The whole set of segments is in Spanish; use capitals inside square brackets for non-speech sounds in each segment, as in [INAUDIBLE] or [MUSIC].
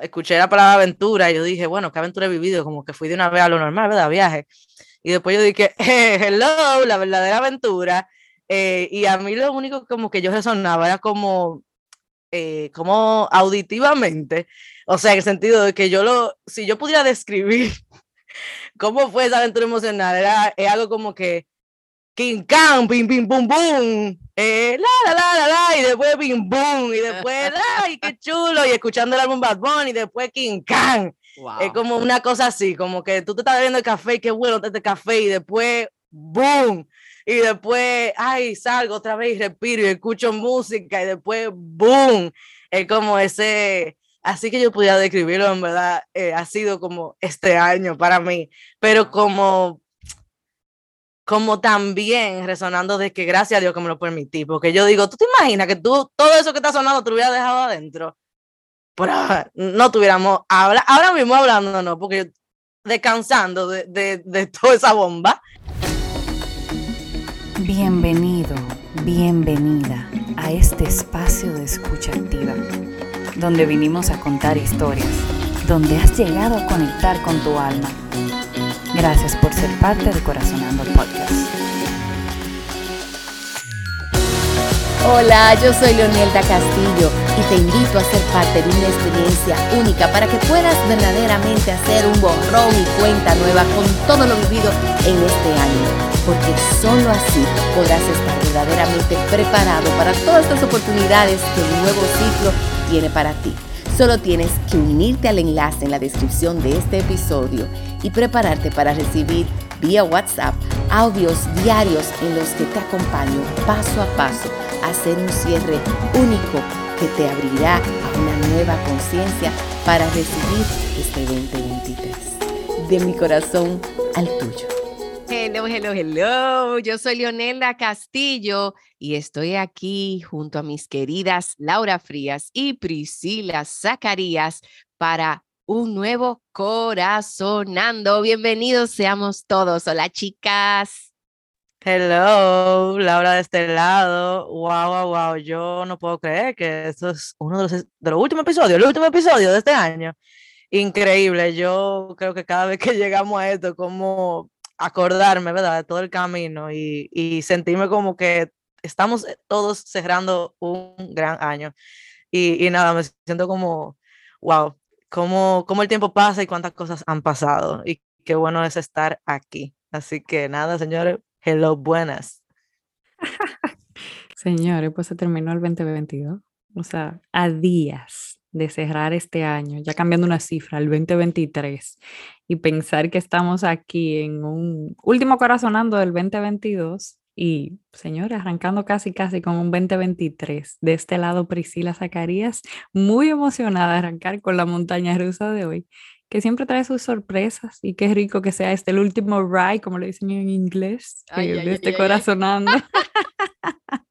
escuché la palabra aventura y yo dije, bueno, ¿qué aventura he vivido? Como que fui de una vez a lo normal, ¿verdad? Viaje. Y después yo dije, [LAUGHS] hello, la verdadera aventura. Eh, y a mí lo único como que yo resonaba era como, eh, como auditivamente, o sea, en el sentido de que yo lo, si yo pudiera describir [LAUGHS] cómo fue esa aventura emocional, era es algo como que King Kong, pim, pim, pum, pum, eh, la, la, la, la, la, y después pim, pum, y después, [LAUGHS] ay, qué chulo, y escuchando el álbum Bad Bunny, y después King Kong. Es como una cosa así, como que tú te estás bebiendo el café y qué bueno este café, y después, boom, y después, ay, salgo otra vez y respiro y escucho música, y después, boom. Es como ese, así que yo pudiera describirlo, en verdad, eh, ha sido como este año para mí, pero como como también resonando de que gracias a Dios que me lo permití, porque yo digo, ¿tú te imaginas que tú todo eso que está sonando te lo hubieras dejado adentro? Pero no tuviéramos, habla, ahora mismo hablando, no, porque descansando de, de, de toda esa bomba. Bienvenido, bienvenida a este espacio de escucha activa, donde vinimos a contar historias, donde has llegado a conectar con tu alma Gracias por ser parte de Corazonando Podcast. Hola, yo soy Leonelda Castillo y te invito a ser parte de una experiencia única para que puedas verdaderamente hacer un borrón y cuenta nueva con todo lo vivido en este año. Porque solo así podrás estar verdaderamente preparado para todas estas oportunidades que el nuevo ciclo tiene para ti. Solo tienes que unirte al enlace en la descripción de este episodio y prepararte para recibir vía WhatsApp audios diarios en los que te acompaño paso a paso a hacer un cierre único que te abrirá a una nueva conciencia para recibir este 2023. De mi corazón al tuyo. Hello, hello, hello. Yo soy Leonela Castillo y estoy aquí junto a mis queridas Laura Frías y Priscila Zacarías para un nuevo corazonando. Bienvenidos seamos todos. Hola, chicas. Hello, Laura de este lado. Wow, wow, wow. Yo no puedo creer que esto es uno de los, de los últimos episodios, el último episodio de este año. Increíble. Yo creo que cada vez que [LAUGHS] llegamos a esto, como acordarme, ¿verdad? De todo el camino y, y sentirme como que estamos todos cerrando un gran año. Y, y nada, me siento como, wow, cómo, cómo el tiempo pasa y cuántas cosas han pasado. Y qué bueno es estar aquí. Así que nada, señores, hello, buenas. [LAUGHS] señores, pues se terminó el 2022. O sea, a días de cerrar este año, ya cambiando una cifra, el 2023, y pensar que estamos aquí en un último corazonando del 2022 y, señores, arrancando casi, casi con un 2023. De este lado, Priscila Zacarías, muy emocionada de arrancar con la montaña rusa de hoy, que siempre trae sus sorpresas y qué rico que sea este el último ride, como lo dicen en inglés, de este corazonando. [LAUGHS]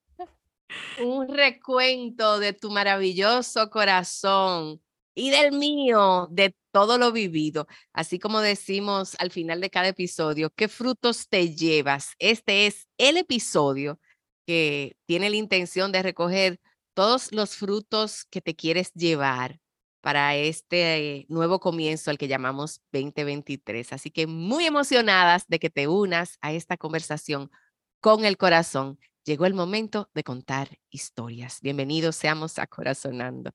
un recuento de tu maravilloso corazón y del mío, de todo lo vivido. Así como decimos al final de cada episodio, ¿qué frutos te llevas? Este es el episodio que tiene la intención de recoger todos los frutos que te quieres llevar para este nuevo comienzo al que llamamos 2023. Así que muy emocionadas de que te unas a esta conversación con el corazón. Llegó el momento de contar historias. Bienvenidos seamos a Corazonando.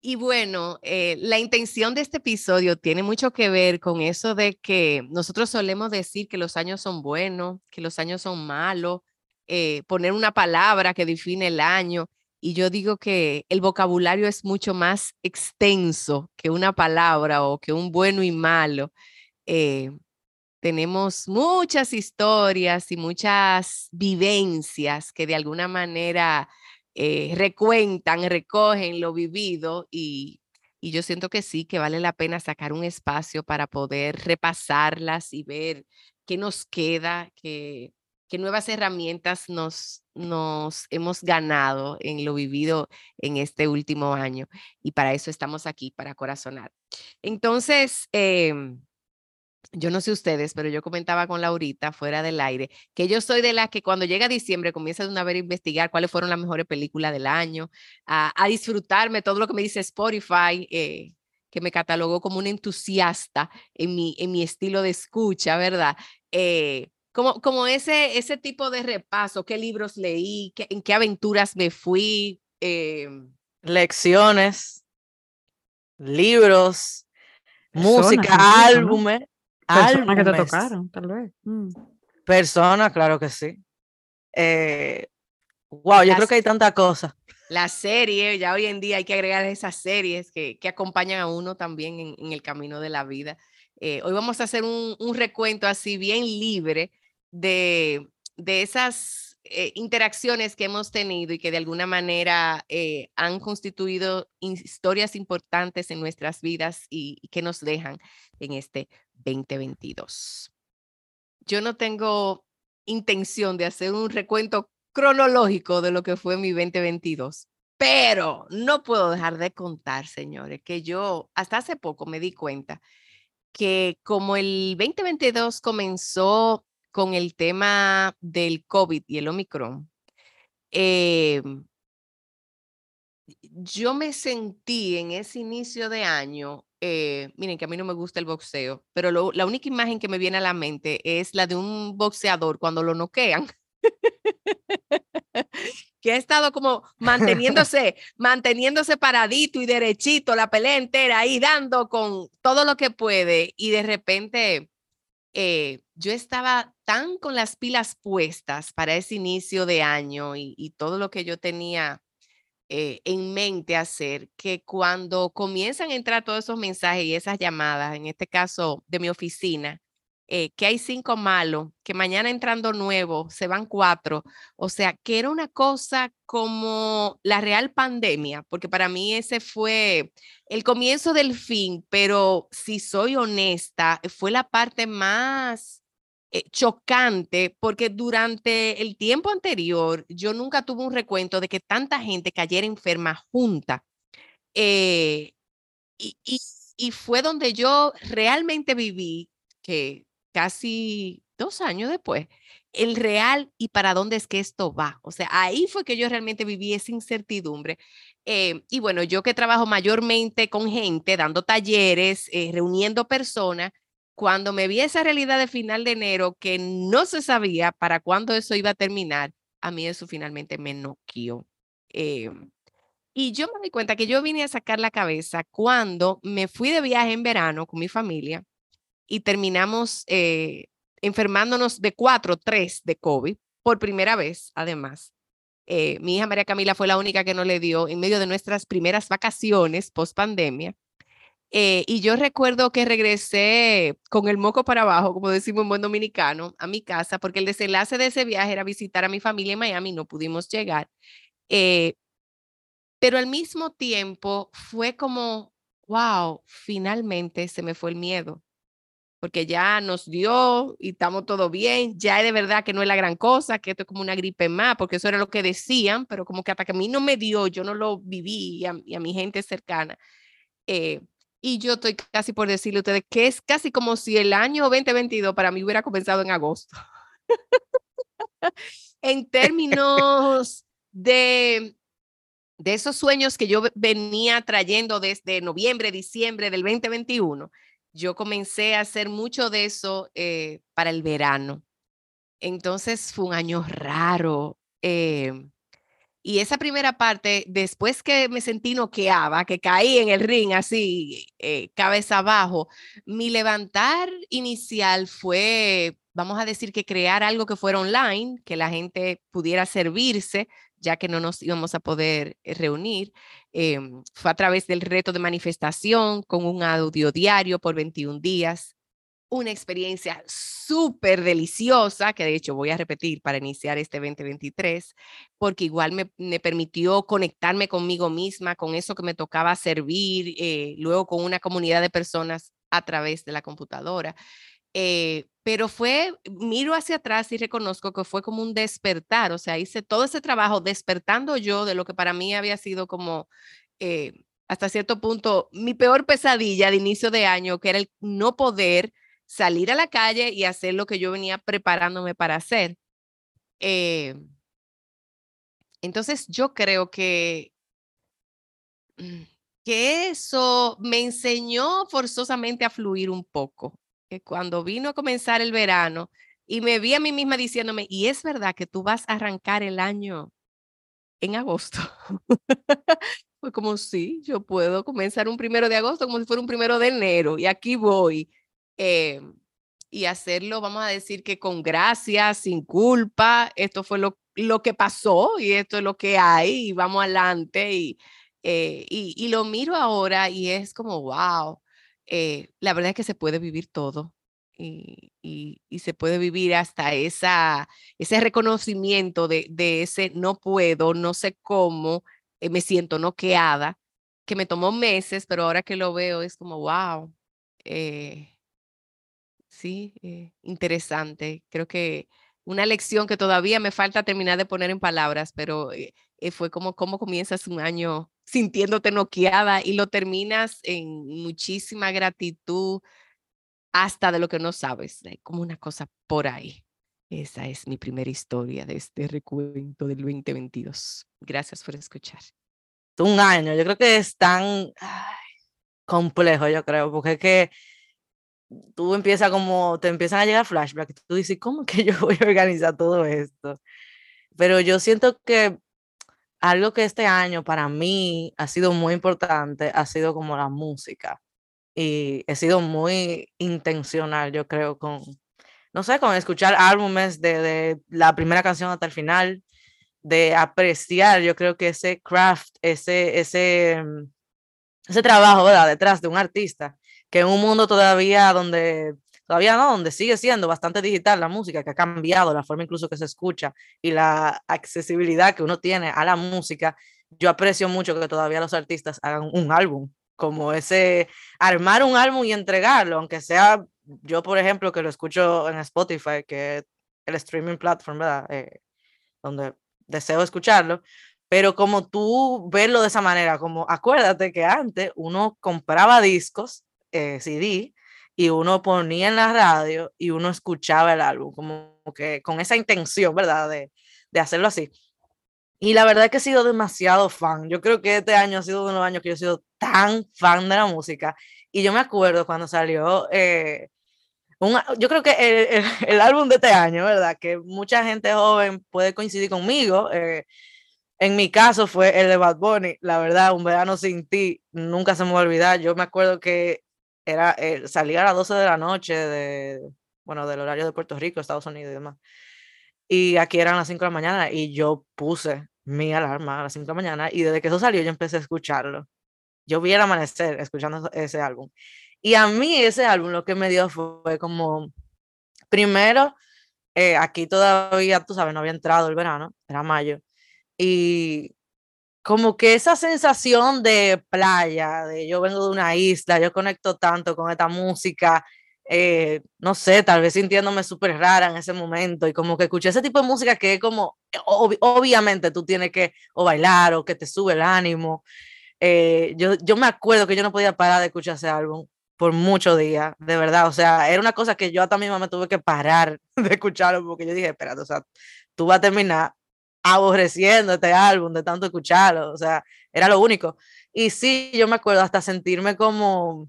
Y bueno, eh, la intención de este episodio tiene mucho que ver con eso de que nosotros solemos decir que los años son buenos, que los años son malos, eh, poner una palabra que define el año. Y yo digo que el vocabulario es mucho más extenso que una palabra o que un bueno y malo. Eh, tenemos muchas historias y muchas vivencias que de alguna manera eh, recuentan, recogen lo vivido y, yo siento que sí, que vale la pena sacar un espacio para poder repasarlas y ver qué nos queda, qué, qué nuevas herramientas nos, nos hemos ganado en lo vivido en este último año. Y para eso estamos aquí, para corazonar. Entonces, em, yo no sé ustedes, pero yo comentaba con Laurita fuera del aire que yo soy de las que cuando llega diciembre comienza de una vez a investigar cuáles fueron las mejores películas del año, a, disfrutarme todo lo que me dice Spotify, eh, que me catalogó como un entusiasta en mi, en mi estilo de escucha, ¿verdad? Eh, como, como ese, ese tipo de repaso, qué libros leí, qué, en qué aventuras me fui. Eh, Lecciones, libros, música, álbumes. Personas que te tocaron, tal vez. Mm. Personas, claro que sí. wow, yo creo que hay tanta cosa la serie, ya hoy en día hay que agregar esas series que, que acompañan a uno también en, el camino de la vida. Eh, hoy vamos a hacer un, un, recuento así bien libre de, de esas eh, interacciones que hemos tenido y que de alguna manera eh, han constituido historias importantes en nuestras vidas y, y que nos dejan en este 2022. Yo no tengo intención de hacer un recuento cronológico de lo que fue mi 2022. Pero no puedo dejar de contar, señores, que yo hasta hace poco me di cuenta que como el 2022 comenzó con el tema del COVID y el Omicron, eh, yo me sentí en ese inicio de año, eh, miren que a mí no me gusta el boxeo, pero la única imagen que me viene a la mente es la de un boxeador cuando lo noquean. [LAUGHS] que ha estado como [LAUGHS] manteniéndose, manteniéndose paradito y derechito la pelea entera ahí dando con todo lo que puede y de repente eh, yo estaba tan con las pilas puestas para ese inicio de año y, todo lo que yo tenía eh, en mente hacer, que cuando comienzan a entrar todos esos mensajes y esas llamadas, en este caso de mi oficina, eh, que hay cinco malos, que mañana entrando nuevo se van cuatro. O sea, que era una cosa como la real pandemia, porque para mí ese fue el comienzo del fin, pero si soy honesta, fue la parte más eh, chocante, porque durante el tiempo anterior yo nunca tuve un recuento de que tanta gente cayera enferma junta. Eh, y, y fue donde yo realmente viví que casi dos años después, el real y para dónde es que esto va. O sea, ahí fue que yo realmente viví esa incertidumbre. Eh, y bueno, yo que trabajo mayormente con gente, dando talleres, eh, reuniendo personas, cuando me vi esa realidad de final de enero que no se sabía para cuándo eso iba a terminar, a mí eso finalmente me noqueó. Eh, y yo me di cuenta que yo vine a sacar la cabeza cuando me fui de viaje en verano con mi familia y terminamos eh, enfermándonos de cuatro, tres de COVID por primera vez, además. Eh, mi hija María Camila fue la única que no le dio en medio de nuestras primeras vacaciones post pandemia. Eh, y yo recuerdo que regresé con el moco para abajo, como decimos en buen dominicano, a mi casa, porque el desenlace de ese viaje era visitar a mi familia en Miami, no pudimos llegar. pero al mismo tiempo fue como, wow, finalmente se me fue el miedo porque ya nos dio y estamos todo bien, ya de verdad que no es la gran cosa, que esto es como una gripe más, porque eso era lo que decían, pero como que hasta que a mí no me dio, yo no lo viví y a, mi gente cercana. Eh, y yo estoy casi por decirle a ustedes que es casi como si el año 2022 para mí hubiera comenzado en agosto. [LAUGHS] en términos de, de esos sueños que yo venía trayendo desde noviembre, diciembre del 2021 yo comencé a hacer mucho de eso eh, para el verano. Entonces fue un año raro. Em, y esa primera parte, después que me sentí noqueaba, que caí en el ring así, eh, cabeza abajo, mi levantar inicial fue, vamos a decir que crear algo que fuera online, que la gente pudiera servirse, ya que no nos íbamos a poder eh, reunir. Em, fue a través del reto de manifestación con un audio diario por 21 días. Una experiencia súper deliciosa, que de hecho voy a repetir para iniciar este 2023, porque igual me, me permitió conectarme conmigo misma, con eso que me tocaba servir, eh, luego con una comunidad de personas a través de la computadora. Eh, pero fue, miro hacia atrás y reconozco que fue como un despertar, o sea, hice todo ese trabajo despertando yo de lo que para mí había sido como, eh, hasta cierto punto, mi peor pesadilla de inicio de año, que era el no poder salir a la calle y hacer lo que yo venía preparándome para hacer. Eh, entonces, yo creo que que eso me enseñó forzosamente a fluir un poco. Que cuando vino a comenzar el verano y me vi a mí misma diciéndome, y es verdad que tú vas a arrancar el año en agosto. [LAUGHS] Fue como, sí, yo puedo comenzar un primero de agosto como si fuera un primero de enero y aquí voy. Em, y hacerlo, vamos a decir que con gracia, sin culpa, esto fue lo, lo que pasó y esto es lo que hay y vamos adelante y, eh, y, lo miro ahora y es como, wow, eh, la verdad es que se puede vivir todo y, se puede vivir hasta esa, ese reconocimiento de, ese no puedo, no sé cómo, eh, me siento noqueada, que me tomó meses, pero ahora que lo veo es como, wow, sí, interesante. Creo que una lección que todavía me falta terminar de poner en palabras, pero fue como cómo comienzas un año sintiéndote noqueada y lo terminas en muchísima gratitud hasta de lo que no sabes, como una cosa por ahí. Esa es mi primera historia de este recuento del 2022. Gracias por escuchar. Un año, yo creo que es tan complejo, yo creo, porque es que tú empiezas como, te empiezan a llegar flashbacks, tú dices, ¿cómo que yo voy a organizar todo esto? Pero yo siento que algo que este año para mí ha sido muy importante ha sido como la música. Y he sido muy intencional, yo creo, con, no sé, con escuchar álbumes de, de la primera canción hasta el final, de apreciar, yo creo que ese craft, ese, ese, mm, ese trabajo, ¿verdad? Detrás de un artista, que en un mundo todavía donde todavía no, donde sigue siendo bastante digital la música, que ha cambiado la forma incluso que se escucha y la accesibilidad que uno tiene a la música, yo aprecio mucho que todavía los artistas hagan un álbum, como ese armar un álbum y entregarlo, aunque sea yo, por ejemplo, que lo escucho en Spotify, que es el streaming platform, ¿verdad? Eh, donde deseo escucharlo, pero como tú verlo de esa manera, como acuérdate que antes uno compraba discos, eh, CD, y uno ponía en la radio y uno escuchaba el álbum, como que con esa intención, ¿verdad? De, de hacerlo así. Y la verdad es que he sido demasiado fan. Yo creo que este año ha sido uno de los años que yo he sido tan fan de la música. Y yo me acuerdo cuando salió, eh, un, yo creo que el, el, [LAUGHS] álbum de este año, ¿verdad? Que mucha gente joven puede coincidir conmigo. Eh, en mi caso fue el de Bad Bunny. La verdad, Un verano sin ti, nunca se me va a olvidar. Yo me acuerdo que era, eh, a las 12 de la noche de, bueno, del horario de Puerto Rico, Estados Unidos y demás. Y aquí eran las 5 de la mañana y yo puse mi alarma a las 5 de la mañana y desde que eso salió yo empecé a escucharlo. Yo vi el amanecer escuchando ese álbum. Y a mí ese álbum lo que me dio fue como, primero, eh, aquí todavía, tú sabes, no había entrado el verano, era mayo. Y como que esa sensación de playa, de yo vengo de una isla, yo conecto tanto con esta música, eh, no sé, tal vez sintiéndome súper rara en ese momento y como que escuché ese tipo de música que es como, eh, obviamente tú tienes que o bailar o que te sube el ánimo. Eh, yo, yo me acuerdo que yo no podía parar de escuchar ese álbum por muchos días, de verdad, o sea, era una cosa que yo hasta misma me tuve que parar [LAUGHS] de escucharlo porque yo dije, espérate, o sea, tú vas a terminar aborreciendo este álbum de tanto escucharlo, o sea, era lo único. Y sí, yo me acuerdo hasta sentirme como,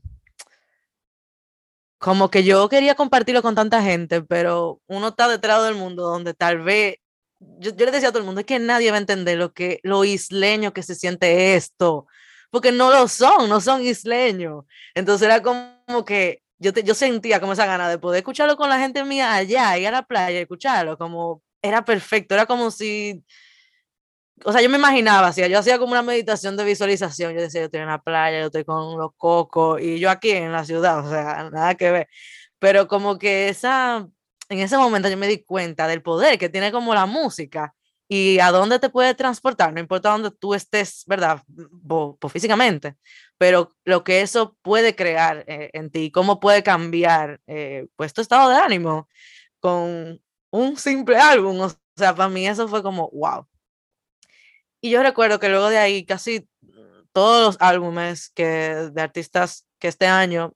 como que yo quería compartirlo con tanta gente, pero uno está detrás del mundo donde tal vez, yo, yo le decía a todo el mundo, es que nadie va a entender lo, que, lo isleño que se siente esto, porque no lo son, no son isleños. Entonces era como que yo, te, yo sentía como esa gana de poder escucharlo con la gente mía allá, ir a la playa, escucharlo, como era perfecto, era como si, o sea, yo me imaginaba, así, yo hacía como una meditación de visualización, yo decía, yo estoy en la playa, yo estoy con los cocos, y yo aquí en la ciudad, o sea, nada que ver, pero como que esa, en ese momento yo me di cuenta del poder que tiene como la música, y a dónde te puede transportar, no importa dónde tú estés, ¿verdad? Pues físicamente, pero lo que eso puede crear eh, en ti, cómo puede cambiar eh, pues tu estado de ánimo con un simple álbum. O sea, para mí eso fue como, wow. Y yo recuerdo que luego de ahí casi todos los álbumes que, de artistas que este año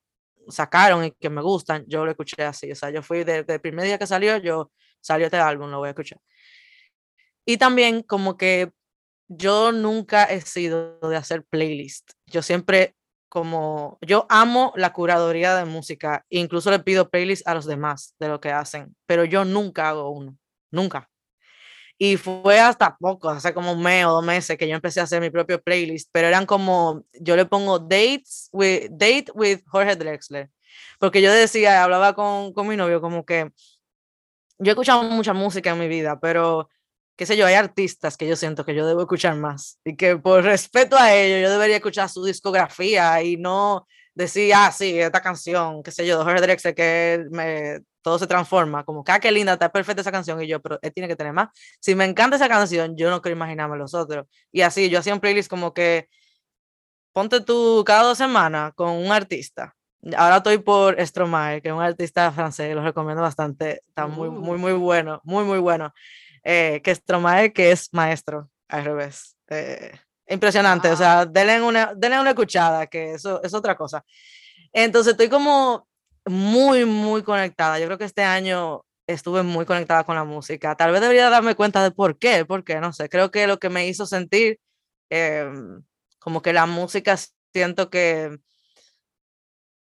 sacaron y que me gustan, yo lo escuché así. O sea, yo fui desde el primer día que salió, yo salió este álbum, lo voy a escuchar. Y también como que yo nunca he sido de hacer playlist. Yo siempre como, yo amo la curaduría de música, incluso le pido playlist a los demás de lo que hacen, pero yo nunca hago uno, nunca. Y fue hasta poco, hace como un mes o dos meses que yo empecé a hacer mi propio playlist, pero eran como, yo le pongo dates with, date with Jorge Drexler, porque yo decía, hablaba con, con mi novio como que yo he escuchado mucha música en mi vida, pero qué sé yo, hay artistas que yo siento que yo debo escuchar más y que por respeto a ellos yo debería escuchar su discografía y no decir, ah, sí, esta canción, qué sé yo, de Jorge Drexler, que me, todo se transforma, como que, ah, qué linda, está perfecta esa canción, y yo, pero él tiene que tener más. Si me encanta esa canción, yo no quiero imaginarme los otros. Y así, yo hacía un playlist como que, ponte tú cada dos semanas con un artista. Ahora estoy por Stromae, que es un artista francés, lo recomiendo bastante, está muy, muy, uh. muy bueno, muy, muy bueno eh, que Stromae, que es maestro, al revés. Eh, impresionante, o sea, denle una, denle una escuchada, que eso es otra cosa. Entonces estoy como muy, muy conectada. Yo creo que este año estuve muy conectada con la música. Tal vez debería darme cuenta de por qué, porque no sé, creo que lo que me hizo sentir em, como que la música siento que,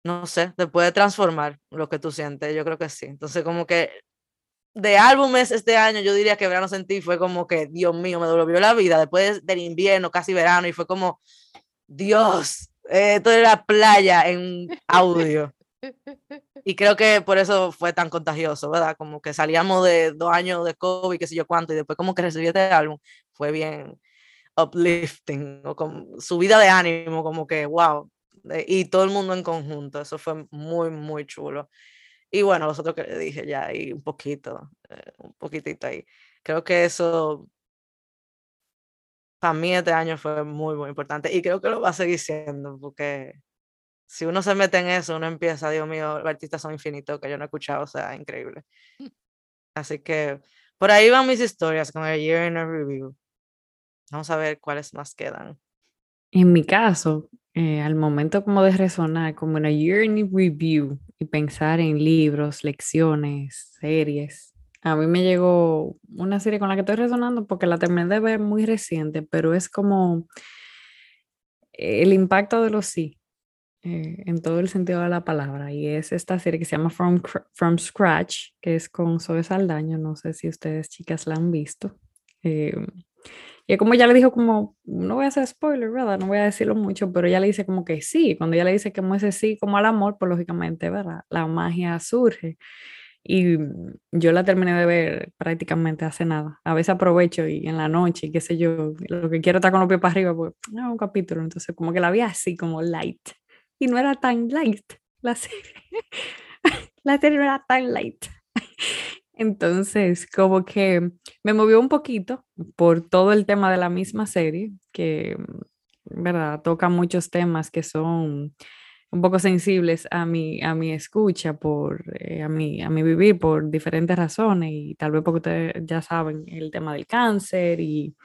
no sé, te puede transformar lo que tú sientes, yo creo que sí. Entonces como que de álbumes este año, yo diría que Verano Sentí fue como que, Dios mío, me devolvió la vida después del invierno, casi verano, y fue como, Dios, esto era playa en audio. Y creo que por eso fue tan contagioso, ¿verdad? Como que salíamos de dos años de COVID, qué sé yo cuánto, y después como que recibí este álbum, fue bien uplifting, o con subida de ánimo, como que, wow, y todo el mundo en conjunto, eso fue muy, muy chulo. Y bueno, los otros que le dije ya, y un poquito, eh, un poquitito ahí. Creo que eso para mí este año fue muy, muy importante y creo que lo va a seguir siendo porque si uno se mete en eso, uno empieza, Dios mío, los artistas son infinitos que yo no he escuchado, o sea, increíble. Mm. Así que por ahí van mis historias con el Year in a Review. Vamos a ver cuáles más quedan. En mi caso, eh, al momento como de resonar, como en a Year in Review y pensar en libros, lecciones, series, a mí me llegó una serie con la que estoy resonando porque la terminé de ver muy reciente, pero es como el impacto de los sí, eh, en todo el sentido de la palabra. Y es esta serie que se llama From, From Scratch, que es con Zoe Saldaño. No sé si ustedes, chicas, la han visto. Eh, y como ya le dijo, como, no voy a hacer spoiler, ¿verdad? No voy a decirlo mucho, pero ella le dice como que sí. Cuando ella le dice que ese sí, como al amor, pues lógicamente, ¿verdad? La magia surge. Y yo la terminé de ver prácticamente hace nada. A veces aprovecho y en la noche, qué sé yo, lo que quiero estar con los pies para arriba, pues, no, un capítulo. Entonces, como que la vi así, como light. Y no era tan light la serie. [LAUGHS] la serie no era tan light. Entonces, como que me movió un poquito por todo el tema de la misma serie, que, ¿verdad? Toca muchos temas que son un poco sensibles a mi, a mi escucha, por, eh, a, mi, a mi vivir por diferentes razones y tal vez porque ustedes ya saben el tema del cáncer y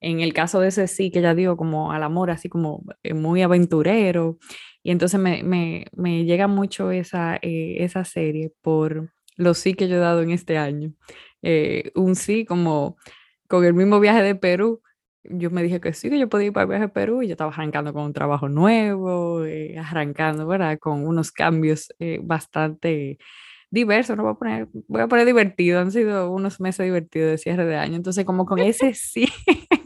en el caso de ese sí que ya digo como al amor así como eh, muy aventurero y entonces me, me, me llega mucho esa, eh, esa serie por los sí que yo he dado en este año. Eh, un sí como con el mismo viaje de Perú. Yo me dije que sí, que yo podía ir para el viaje de Perú y yo estaba arrancando con un trabajo nuevo, eh, arrancando, ¿verdad? Con unos cambios eh, bastante diversos, no voy a poner, voy a poner divertido, han sido unos meses divertidos de cierre de año, entonces como con ese sí, [LAUGHS]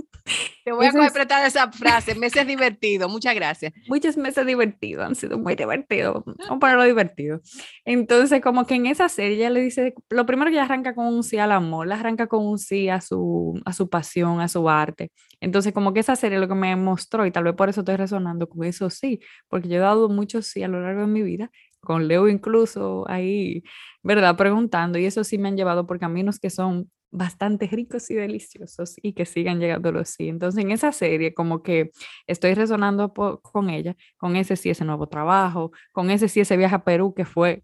te voy a completar esa frase, meses divertidos, muchas gracias. Muchos meses divertidos, han sido muy divertidos, vamos a ponerlo divertido. Entonces, como que en esa serie ella le dice, lo primero que ella arranca con un sí al amor, la arranca con un sí a su, a su pasión, a su arte. Entonces, como que esa serie lo que me mostró, y tal vez por eso estoy resonando con eso sí, porque yo he dado muchos sí a lo largo de mi vida, con Leo incluso ahí, ¿verdad? Preguntando, y eso sí me han llevado por caminos que son bastante ricos y deliciosos y que sigan llegando los sí. Entonces, en esa serie, como que estoy resonando con ella, con ese sí, ese nuevo trabajo, con ese sí, ese viaje a Perú que fue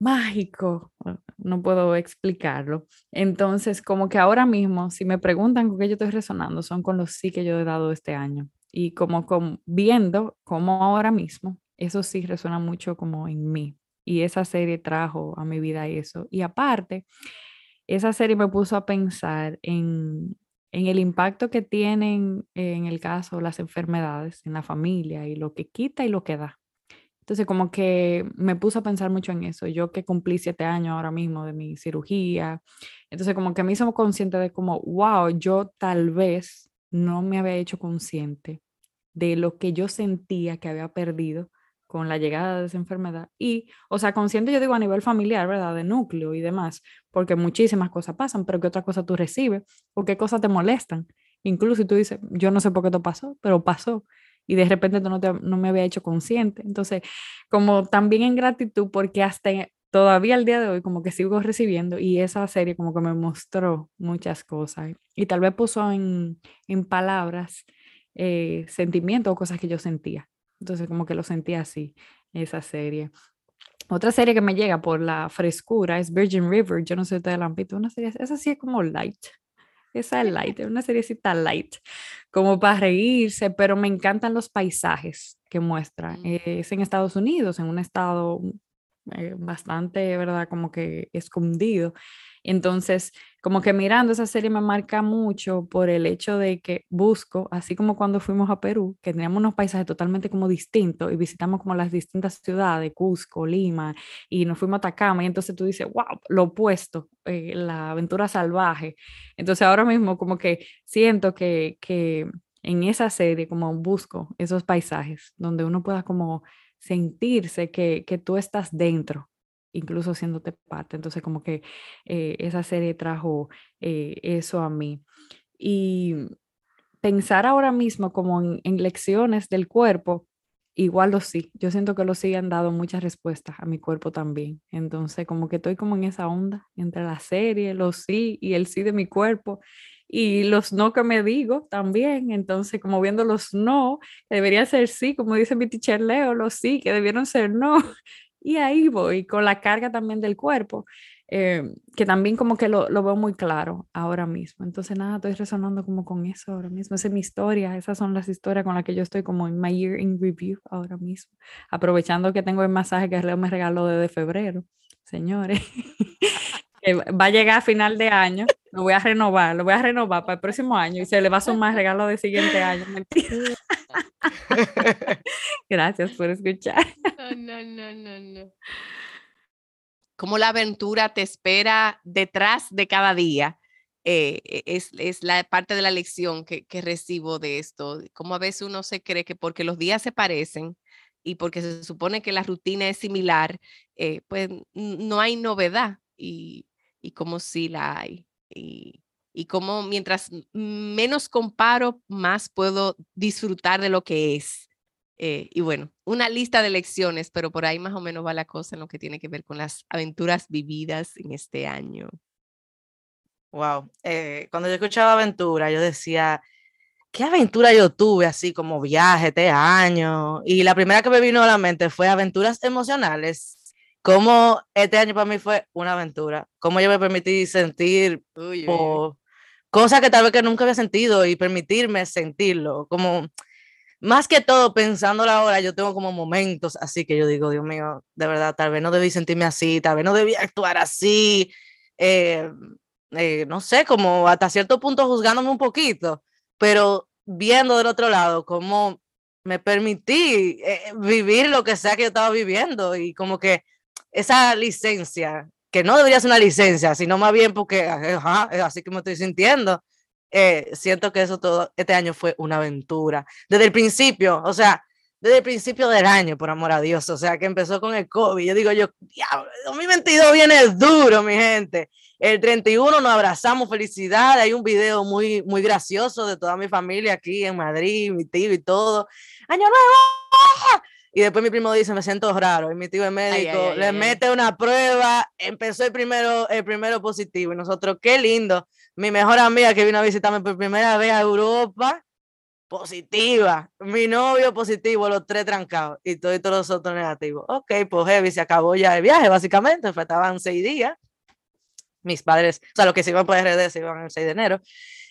mágico, no puedo explicarlo. Entonces, como que ahora mismo, si me preguntan con qué yo estoy resonando, son con los sí que yo he dado este año. Y como con, viendo cómo ahora mismo, eso sí resuena mucho como en mí. Y esa serie trajo a mi vida eso. Y aparte, esa serie me puso a pensar en, en el impacto que tienen en el caso las enfermedades en la familia y lo que quita y lo que da. Entonces, como que me puse a pensar mucho en eso. Yo que cumplí siete años ahora mismo de mi cirugía, entonces como que me hizo consciente de como, wow, yo tal vez no me había hecho consciente de lo que yo sentía que había perdido con la llegada de esa enfermedad. Y, o sea, consciente yo digo a nivel familiar, ¿verdad? De núcleo y demás, porque muchísimas cosas pasan, pero ¿qué otra cosa tú recibes? ¿O qué cosas te molestan? Incluso si tú dices, yo no sé por qué esto pasó, pero pasó. Y de repente tú no, no me había hecho consciente. Entonces, como también en gratitud, porque hasta todavía al día de hoy como que sigo recibiendo y esa serie como que me mostró muchas cosas y tal vez puso en, en palabras eh, sentimientos o cosas que yo sentía. Entonces como que lo sentía así, esa serie. Otra serie que me llega por la frescura es Virgin River. Yo no sé si ustedes la han visto. Una serie, esa sí es como light. Esa es light, es una seriecita light, como para reírse, pero me encantan los paisajes que muestra. Mm. es en Estados Unidos, en un estado eh, bastante, ¿verdad? Como que escondido. Entonces, como que mirando esa serie me marca mucho por el hecho de que busco, así como cuando fuimos a Perú, que teníamos unos paisajes totalmente como distintos y visitamos como las distintas ciudades, Cusco, Lima, y nos fuimos a Atacama, y entonces tú dices, wow, lo opuesto, eh, la aventura salvaje. Entonces ahora mismo como que siento que, que en esa serie como busco esos paisajes donde uno pueda como sentirse que, que tú estás dentro incluso siéndote parte. Entonces, como que eh, esa serie trajo eh, eso a mí. Y pensar ahora mismo como en, lecciones del cuerpo, igual lo sí. Yo siento que lo sí han dado muchas respuestas a mi cuerpo también. Entonces, como que estoy como en esa onda entre la serie, los sí y el sí de mi cuerpo. Y los no que me digo también, entonces como viendo los no, que deberían ser sí, como dice mi teacher Leo, los sí, que debieron ser no, [LAUGHS] y ahí voy, con la carga también del cuerpo, eh, que también como que lo, lo, veo muy claro ahora mismo. Entonces, nada, estoy resonando como con eso ahora mismo. Esa es mi historia, esas son las historias con las que yo estoy como en my year in review ahora mismo. Aprovechando que tengo el masaje que Leo me regaló desde febrero, señores. [LAUGHS] que va a llegar a final de año, lo voy a renovar, lo voy a renovar para el próximo año y se le va a sumar regalo de siguiente año. [LAUGHS] Gracias por escuchar. No, no, no, no, Cómo la aventura te espera detrás de cada día. Eh, e, es, es, la parte de la lección que, que recibo de esto. Como a veces uno se cree que porque los días se parecen, y porque se supone que la rutina es similar, eh, pues no hay novedad. Y, y como sí la hay. Y, y como mientras menos comparo, más puedo disfrutar de lo que es. Eh, y bueno, una lista de lecciones, pero por ahí más o menos va la cosa en lo que tiene que ver con las aventuras vividas en este año. Wow, eh, cuando yo escuchaba aventura, yo decía, ¿qué aventura yo tuve así como viaje este año? Y la primera que me vino a la mente fue aventuras emocionales cómo este año para mí fue una aventura, cómo yo me permití sentir cosas que tal vez que nunca había sentido y permitirme sentirlo, como más que todo pensándolo ahora, yo tengo como momentos así que yo digo, Dios mío, de verdad, tal vez no debí sentirme así, tal vez no debí actuar así, eh, eh, no sé, como hasta cierto punto juzgándome un poquito, pero viendo del otro lado, cómo me permití eh, vivir lo que sea que yo estaba viviendo y como que esa licencia, que no debería ser una licencia, sino más bien porque ajá, es así que me estoy sintiendo. Eh, siento que eso todo este año fue una aventura. Desde el principio, o sea, desde el principio del año, por amor a Dios, o sea, que empezó con el COVID. Yo digo, yo, diablo, 2022 viene duro, mi gente. El 31 nos abrazamos, felicidad. Hay un video muy, muy gracioso de toda mi familia aquí en Madrid, mi tío y todo. ¡Año nuevo! Y después mi primo dice, me siento raro. Y mi tío es médico, le mete una prueba, empezó el primero, el primero positivo. Y nosotros, qué lindo. Mi mejor amiga que vino a visitarme por primera vez a Europa, positiva. Mi novio positivo, los tres trancados. Y todos, todos los otros negativos. Ok, pues heavy, se acabó ya el viaje, básicamente. Faltaban seis días. Mis padres, o sea, los que se iban por RD se iban el 6 de enero.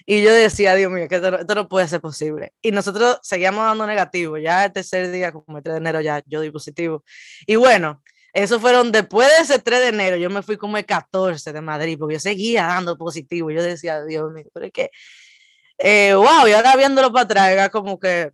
Y yo decía, Dios mío, que esto, no puede ser posible. Y nosotros seguíamos dando negativo. Ya el tercer día, como el 3 de enero, ya yo di positivo. Y bueno, eso fueron después de ese 3 de enero, yo me fui como el 14 de Madrid, porque yo seguía dando positivo. Yo decía, Dios mío, pero es que eh, wow, y ahora viéndolo para atrás, era como que,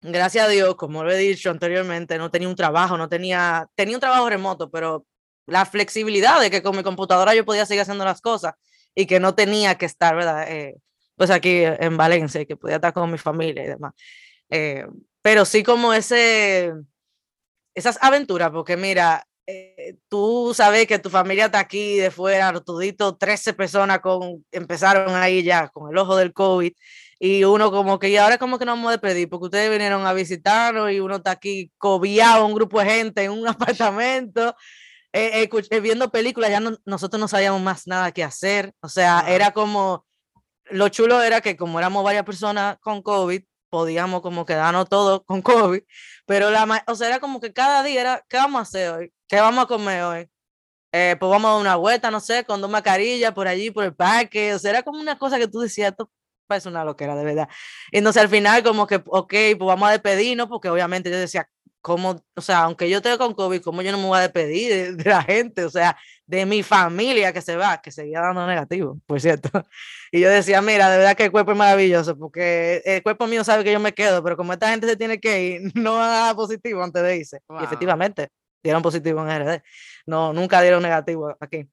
gracias a Dios, como lo he dicho anteriormente, no tenía un trabajo, no tenía, tenía un trabajo remoto, pero la flexibilidad de que con mi computadora yo podía seguir haciendo las cosas y que no tenía que estar, ¿verdad? Eh, pues aquí en Valencia que podía estar con mi familia y demás. Eh, pero sí como ese, esas aventuras, porque mira, eh, tú sabes que tu familia está aquí de fuera, todito 13 personas con, empezaron ahí ya con el ojo del COVID y uno como que, y ahora como que nos vamos a despedir porque ustedes vinieron a visitarnos y uno está aquí cobiado, un grupo de gente en un [LAUGHS] apartamento. Eh, eh, viendo películas, ya nosotros no sabíamos más nada que hacer. O sea, era como, lo chulo era que como éramos varias personas con COVID, podíamos como quedarnos todos [LAUGHS] con COVID, pero la, o sea, era como que cada día era, ¿qué vamos a hacer hoy? ¿Qué vamos a comer hoy? Eh, pues vamos a dar una vuelta, no sé, con dos mascarillas por allí, por el parque, o sea, era como una cosa que tú decías, esto es una loquera, de verdad. Entonces al final como que, ok, pues vamos a despedirnos, porque obviamente yo decía, ¿cómo, o sea, aunque yo esté con COVID, ¿cómo yo no me voy a despedir de, la gente? O sea, de mi familia que se va, que seguía dando negativo, por cierto. [LAUGHS] Y yo decía, mira, de verdad que el cuerpo es maravilloso, porque el cuerpo mío sabe que yo me quedo, pero como esta gente se tiene que ir, [LAUGHS] no va a dar positivo antes de irse. Y efectivamente, dieron positivo en RD. No, nunca dieron negativo aquí.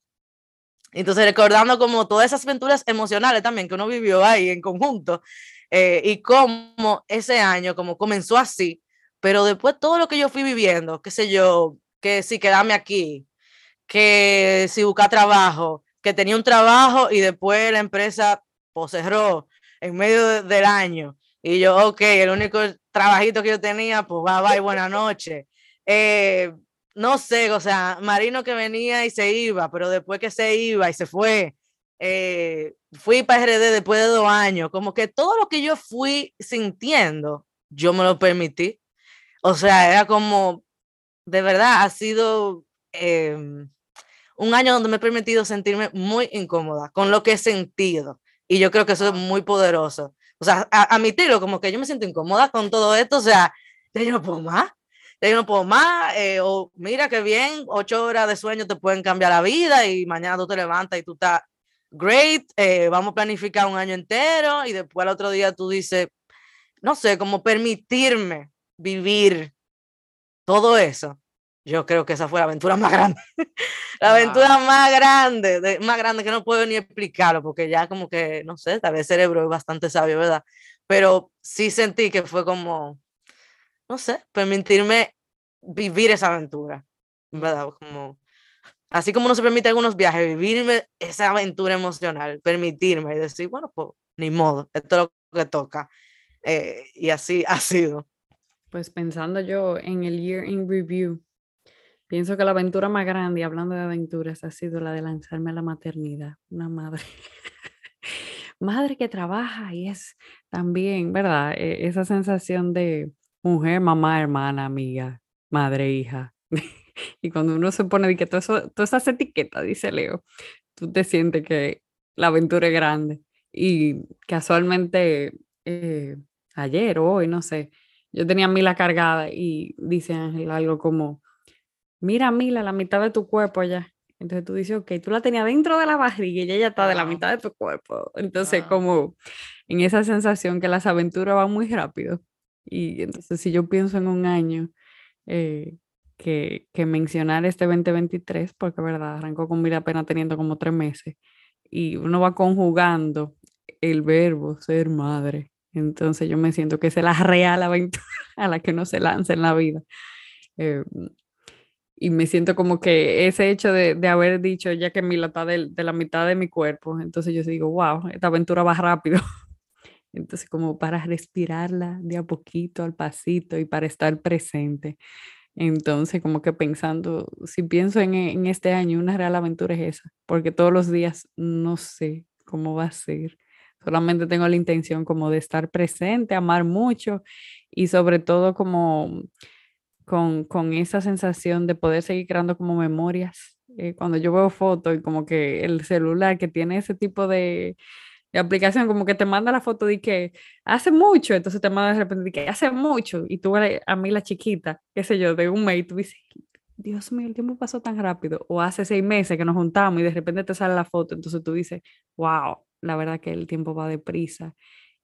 Entonces, recordando como todas esas aventuras emocionales también que uno vivió ahí en conjunto eh, y cómo ese año, como comenzó así, pero después todo lo que yo fui viviendo, qué sé yo, que si quedarme aquí, que si buscar trabajo, que tenía un trabajo y después la empresa pues, cerró en medio del año. Y yo, ok, el único trabajito que yo tenía, pues va, va y buena noche. Eh, no sé, o sea, Marino que venía y se iba, pero después que se iba y se fue, eh, fui para RD después de dos años, como que todo lo que yo fui sintiendo, yo me lo permití. O sea, era como, de verdad, ha sido em, un año donde me he permitido sentirme muy incómoda con lo que he sentido. Y yo creo que eso es muy poderoso. O sea, admitirlo, como que yo me siento incómoda con todo esto, o sea, yo no puedo más, yo no puedo más, eh, o mira qué bien, ocho horas de sueño te pueden cambiar la vida y mañana tú te levantas y tú estás great, eh, vamos a planificar un año entero y después al otro día tú dices, no sé, como permitirme vivir todo eso. Yo creo que esa fue la aventura más grande. [LAUGHS] la aventura más grande, más grande que no puedo ni explicarlo, porque ya como que, no sé, tal vez el cerebro es bastante sabio, ¿verdad? Pero sí sentí que fue como, no sé, permitirme vivir esa aventura, ¿verdad? Como, así como no se permite algunos viajes, vivirme esa aventura emocional, permitirme y decir, bueno, pues ni modo, esto es lo que toca. Eh, y así ha sido. Pues pensando yo en el Year in Review, Pienso que la aventura más grande, hablando de aventuras, ha sido la de lanzarme a la maternidad. Una madre. [LAUGHS] madre que trabaja y es también, ¿verdad? E, esa sensación de mujer, mamá, hermana, amiga, madre, hija. [LAUGHS] y cuando uno se pone de que todo todas esas etiquetas, dice Leo, tú te sientes que la aventura es grande. Y casualmente, eh, ayer o hoy, no sé, yo tenía Mila cargada y dice Ángel algo como, mira, Mila, la mitad de tu cuerpo ya. Entonces tú dices, ok, tú la tenías dentro de la barriga y ella ya está de la mitad de tu cuerpo. Entonces, como en esa sensación que las aventuras van muy rápido. Y entonces, si yo pienso en un año eh, que, que, mencionar este 2023, porque verdad, arrancó con Mila apenas teniendo como tres meses, y uno va conjugando el verbo ser madre. Entonces, yo me siento que es la real aventura [LAUGHS] a la que uno se lanza en la vida. Eh, y me siento como que ese hecho de, haber dicho ya que mi lata de, de, la mitad de mi cuerpo, entonces yo digo, wow, esta aventura va rápido. [LAUGHS] Entonces como para respirarla de a poquito al pasito y para estar presente. Entonces como que pensando, si pienso en, en este año, una real aventura es esa, porque todos los días no sé cómo va a ser. Solamente tengo la intención como de estar presente, amar mucho y sobre todo como con, con esa sensación de poder seguir creando como memorias. Eh, cuando yo veo fotos y como que el celular que tiene ese tipo de, de, aplicación, como que te manda la foto de que hace mucho, entonces te manda de repente de que hace mucho, y tú a mí la chiquita, qué sé yo, de un mes, y tú dices, Dios mío, el tiempo pasó tan rápido, o hace seis meses que nos juntamos y de repente te sale la foto, entonces tú dices, wow, la verdad que el tiempo va deprisa.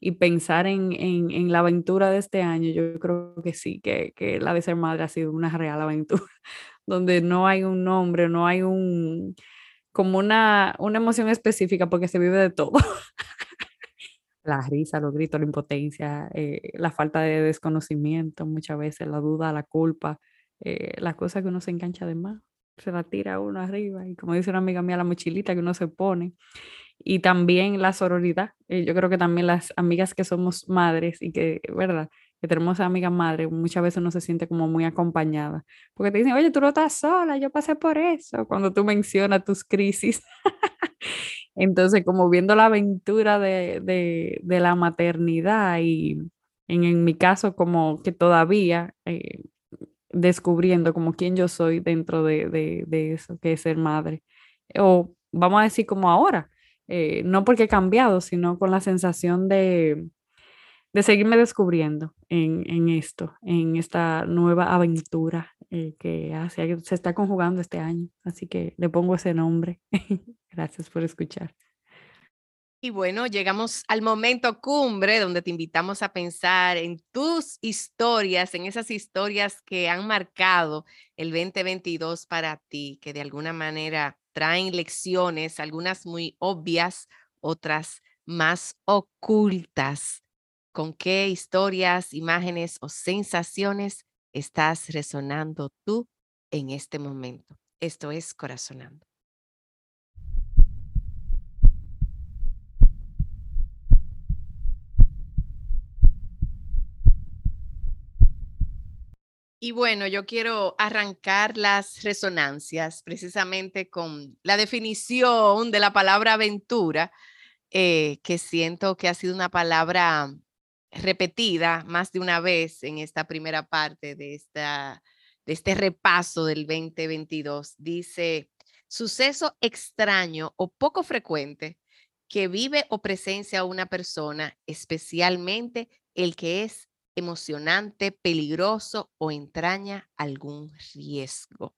Y pensar en, en, la aventura de este año, yo creo que sí, que, que la de ser madre ha sido una real aventura, [LAUGHS] donde no hay un nombre, no hay un, como una, una emoción específica, porque se vive de todo. [LAUGHS] la risa, los gritos, la impotencia, eh, la falta de desconocimiento, muchas veces la duda, la culpa, eh, la cosa que uno se engancha de más, se la tira uno arriba y como dice una amiga mía, la mochilita que uno se pone. Y también la sororidad. Eh, yo creo que también las amigas que somos madres y que, ¿verdad? Que tenemos amigas madres, muchas veces uno se siente como muy acompañada. Porque te dicen, oye, tú no estás sola, yo pasé por eso. Cuando tú mencionas tus crisis. [LAUGHS] Entonces, como viendo la aventura de, de, de la maternidad y en, en, mi caso, como que todavía eh, descubriendo como quién yo soy dentro de, de, de, eso, que es ser madre. O vamos a decir como ahora, eh, no porque he cambiado, sino con la sensación de, de seguirme descubriendo en, en, esto, en esta nueva aventura eh, que se está conjugando este año. Así que le pongo ese nombre. [LAUGHS] Gracias por escuchar. Y bueno, llegamos al momento cumbre donde te invitamos a pensar en tus historias, en esas historias que han marcado el 2022 para ti, que de alguna manera traen lecciones, algunas muy obvias, otras más ocultas. ¿Con qué historias, imágenes o sensaciones estás resonando tú en este momento? Esto es Corazonando. Y bueno, yo quiero arrancar las resonancias precisamente con la definición de la palabra aventura, eh, que siento que ha sido una palabra repetida más de una vez en esta primera parte de, esta, de este repaso del 2022. Dice, suceso extraño o poco frecuente que vive o presencia una persona, especialmente el que es emocionante, peligroso o entraña algún riesgo.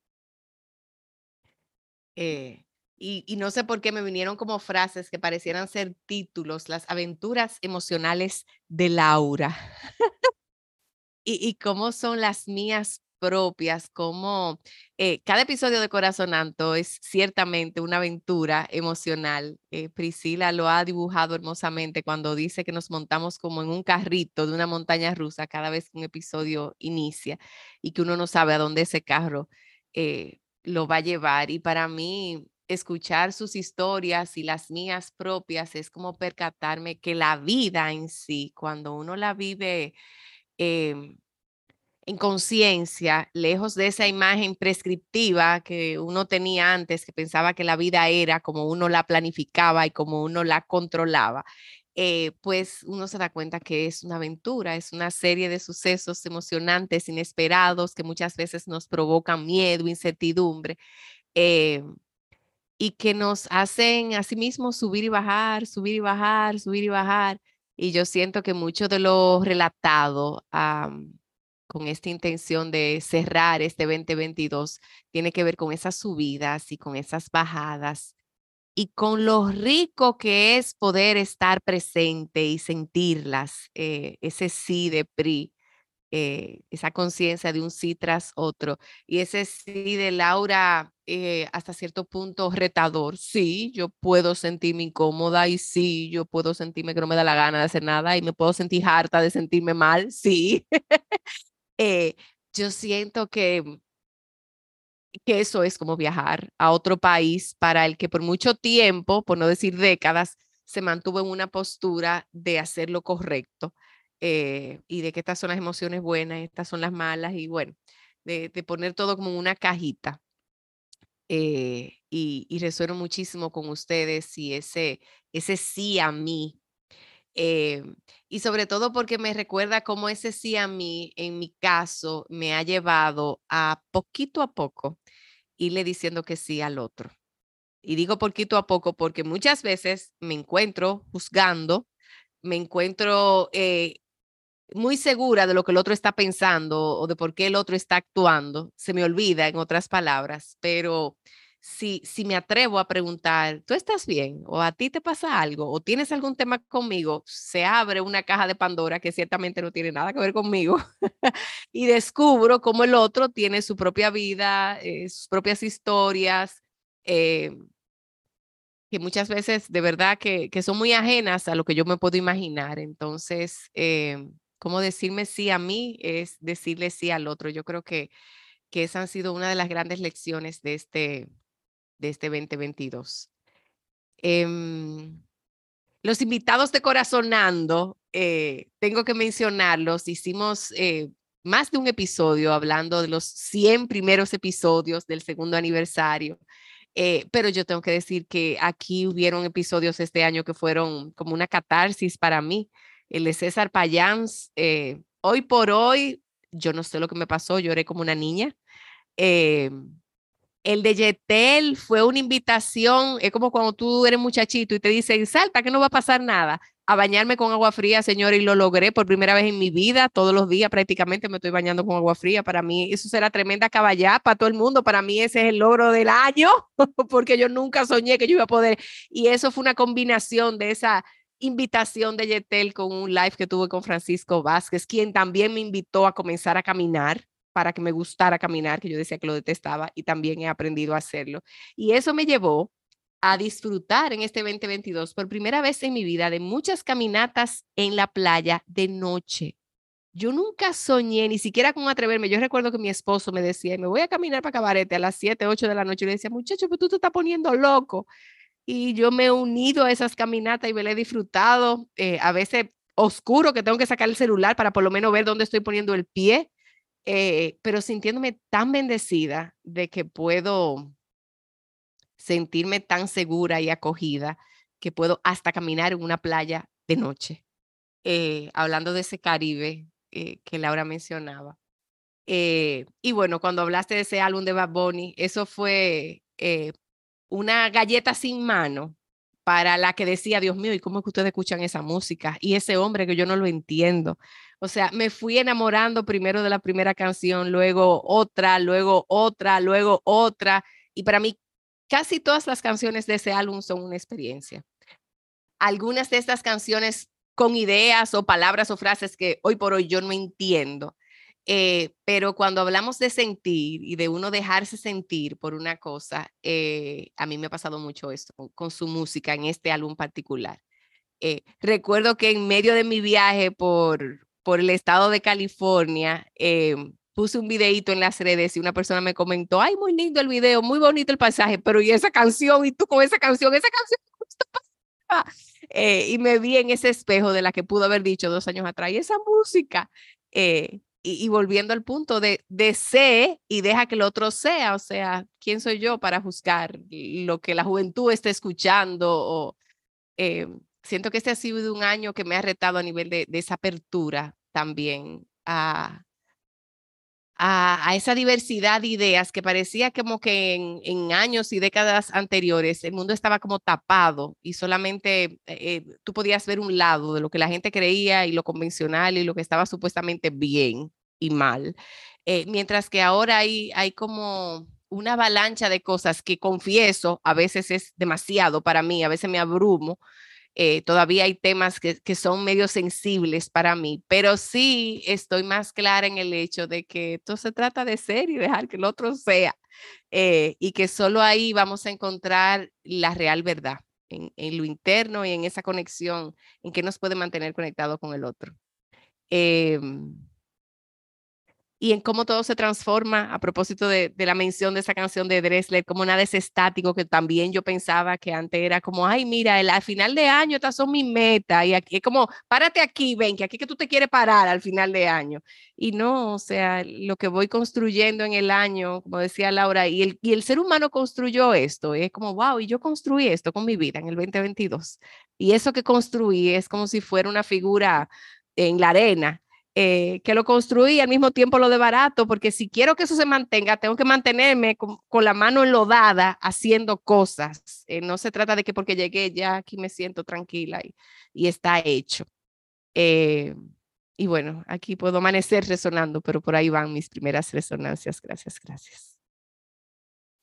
Eh, y, no sé por qué me vinieron como frases que parecieran ser títulos, las aventuras emocionales de Laura. [LAUGHS] y cómo son las mías propias, como eh, cada episodio de Corazonanto es ciertamente una aventura emocional. Eh, Priscila lo ha dibujado hermosamente cuando dice que nos montamos como en un carrito de una montaña rusa cada vez que un episodio inicia y que uno no sabe a dónde ese carro eh, lo va a llevar. Y para mí, escuchar sus historias y las mías propias es como percatarme que la vida en sí, cuando uno la vive, em, en conciencia, lejos de esa imagen prescriptiva que uno tenía antes, que pensaba que la vida era como uno la planificaba y como uno la controlaba, eh, pues uno se da cuenta que es una aventura, es una serie de sucesos emocionantes, inesperados, que muchas veces nos provocan miedo, incertidumbre. Eh, y que nos hacen a sí mismos subir y bajar, subir y bajar, subir y bajar. Y yo siento que mucho de lo relatado con esta intención de cerrar este 2022 tiene que ver con esas subidas y con esas bajadas y con lo rico que es poder estar presente y sentirlas, eh, ese sí de PRI, eh, esa conciencia de un sí tras otro y ese sí de Laura eh, hasta cierto punto retador. Sí, yo puedo sentirme incómoda y sí, yo puedo sentirme que no me da la gana de hacer nada y me puedo sentir harta de sentirme mal, sí. [LAUGHS] Eh, yo siento que, que eso es como viajar a otro país para el que por mucho tiempo, por no decir décadas, se mantuvo en una postura de hacer lo correcto eh, y de que estas son las emociones buenas, estas son las malas y bueno, de, poner todo como una cajita. Eh, y, y, resueno muchísimo con ustedes y ese, ese sí a mí Em, y sobre todo porque me recuerda cómo ese sí a mí, en mi caso, me ha llevado a poquito a poco irle diciendo que sí al otro. Y digo poquito a poco porque muchas veces me encuentro juzgando, me encuentro eh, muy segura de lo que el otro está pensando o de por qué el otro está actuando. Se me olvida, en otras palabras, pero si, si me atrevo a preguntar, ¿tú estás bien? ¿O a ti te pasa algo? ¿O tienes algún tema conmigo? Se abre una caja de Pandora que ciertamente no tiene nada que ver conmigo [LAUGHS] y descubro cómo el otro tiene su propia vida, eh, sus propias historias, eh, que muchas veces de verdad que, que, son muy ajenas a lo que yo me puedo imaginar. Entonces, eh, cómo decirme sí a mí es decirle sí al otro. Yo creo que, que esa han sido una de las grandes lecciones de este, de este 2022. Em, los invitados de Corazonando, eh, tengo que mencionarlos, hicimos eh, más de un episodio hablando de los 100 primeros episodios del segundo aniversario, eh, pero yo tengo que decir que aquí hubieron episodios este año que fueron como una catarsis para mí. El de César Payans, hoy por hoy, yo no sé lo que me pasó, lloré como una niña. El de Yetel fue una invitación, es como cuando tú eres muchachito y te dicen, salta, que no va a pasar nada, a bañarme con agua fría, señor, y lo logré por primera vez en mi vida, todos los días prácticamente me estoy bañando con agua fría, para mí eso será tremenda caballá para todo el mundo, para mí ese es el logro del año, [LAUGHS] porque yo nunca soñé que yo iba a poder, y eso fue una combinación de esa invitación de Yetel con un live que tuve con Francisco Vázquez, quien también me invitó a comenzar a caminar para que me gustara caminar, que yo decía que lo detestaba y también he aprendido a hacerlo. Y eso me llevó a disfrutar en este 2022 por primera vez en mi vida de muchas caminatas en la playa de noche. Yo nunca soñé, ni siquiera con atreverme. Yo recuerdo que mi esposo me decía, me voy a caminar para Cabarete a las 7, 8 de la noche. Y le decía, muchacho, pero tú te estás poniendo loco. Y yo me he unido a esas caminatas y me las he disfrutado. Eh, a veces oscuro, que tengo que sacar el celular para por lo menos ver dónde estoy poniendo el pie eh, pero sintiéndome tan bendecida de que puedo sentirme tan segura y acogida que puedo hasta caminar en una playa de noche, eh, hablando de ese Caribe eh, que Laura mencionaba. y bueno, cuando hablaste de ese álbum de Bad Bunny, eso fue una galleta sin mano para la que decía, Dios mío, ¿y cómo es que ustedes escuchan esa música? Y ese hombre que yo no lo entiendo. O sea, me fui enamorando primero de la primera canción, luego otra, luego otra, luego otra. Y para mí, casi todas las canciones de ese álbum son una experiencia. Algunas de estas canciones con ideas o palabras o frases que hoy por hoy yo no entiendo. Eh, pero cuando hablamos de sentir y de uno dejarse sentir por una cosa, eh, a mí me ha pasado mucho esto con, su música en este álbum particular. Eh, recuerdo que en medio de mi viaje por, por el estado de California, puse un videito en las redes y una persona me comentó, ay, muy lindo el video, muy bonito el pasaje, pero y esa canción, y tú con esa canción, esa canción y me vi en ese espejo de la que pudo haber dicho dos años atrás, y esa música, eh, y, volviendo al punto de, de sé y deja que el otro sea, o sea, ¿quién soy yo para juzgar lo que la juventud está escuchando? O, eh, siento que este ha sido un año que me ha retado a nivel de, de esa apertura también a, a, esa diversidad de ideas que parecía como que en, años y décadas anteriores el mundo estaba como tapado y solamente eh, eh, tú podías ver un lado de lo que la gente creía y lo convencional y lo que estaba supuestamente bien y mal. Eh, mientras que ahora hay, hay como una avalancha de cosas que confieso, a veces es demasiado para mí, a veces me abrumo, eh, todavía hay temas que, que, son medio sensibles para mí, pero sí estoy más clara en el hecho de que esto se trata de ser y dejar que el otro sea, eh, y que solo ahí vamos a encontrar la real verdad, en, en, lo interno y en esa conexión, en que nos puede mantener conectado con el otro. Eh, y en cómo todo se transforma a propósito de, la mención de esa canción de Dressler, como nada es estático, que también yo pensaba que antes era como, ay, mira, el, al final de año estas son mis metas, y aquí es como, párate aquí, ven, que aquí que tú te quieres parar al final de año. Y no, o sea, lo que voy construyendo en el año, como decía Laura, y el, y el ser humano construyó esto, es como, wow, y yo construí esto con mi vida en el 2022. Y eso que construí es como si fuera una figura en la arena eh, que lo construí al mismo tiempo lo de barato, porque si quiero que eso se mantenga, tengo que mantenerme con, la mano enlodada haciendo cosas. Eh, no se trata de que porque llegué ya aquí me siento tranquila y, y está hecho. Eh, y bueno, aquí puedo amanecer resonando, pero por ahí van mis primeras resonancias. Gracias, gracias.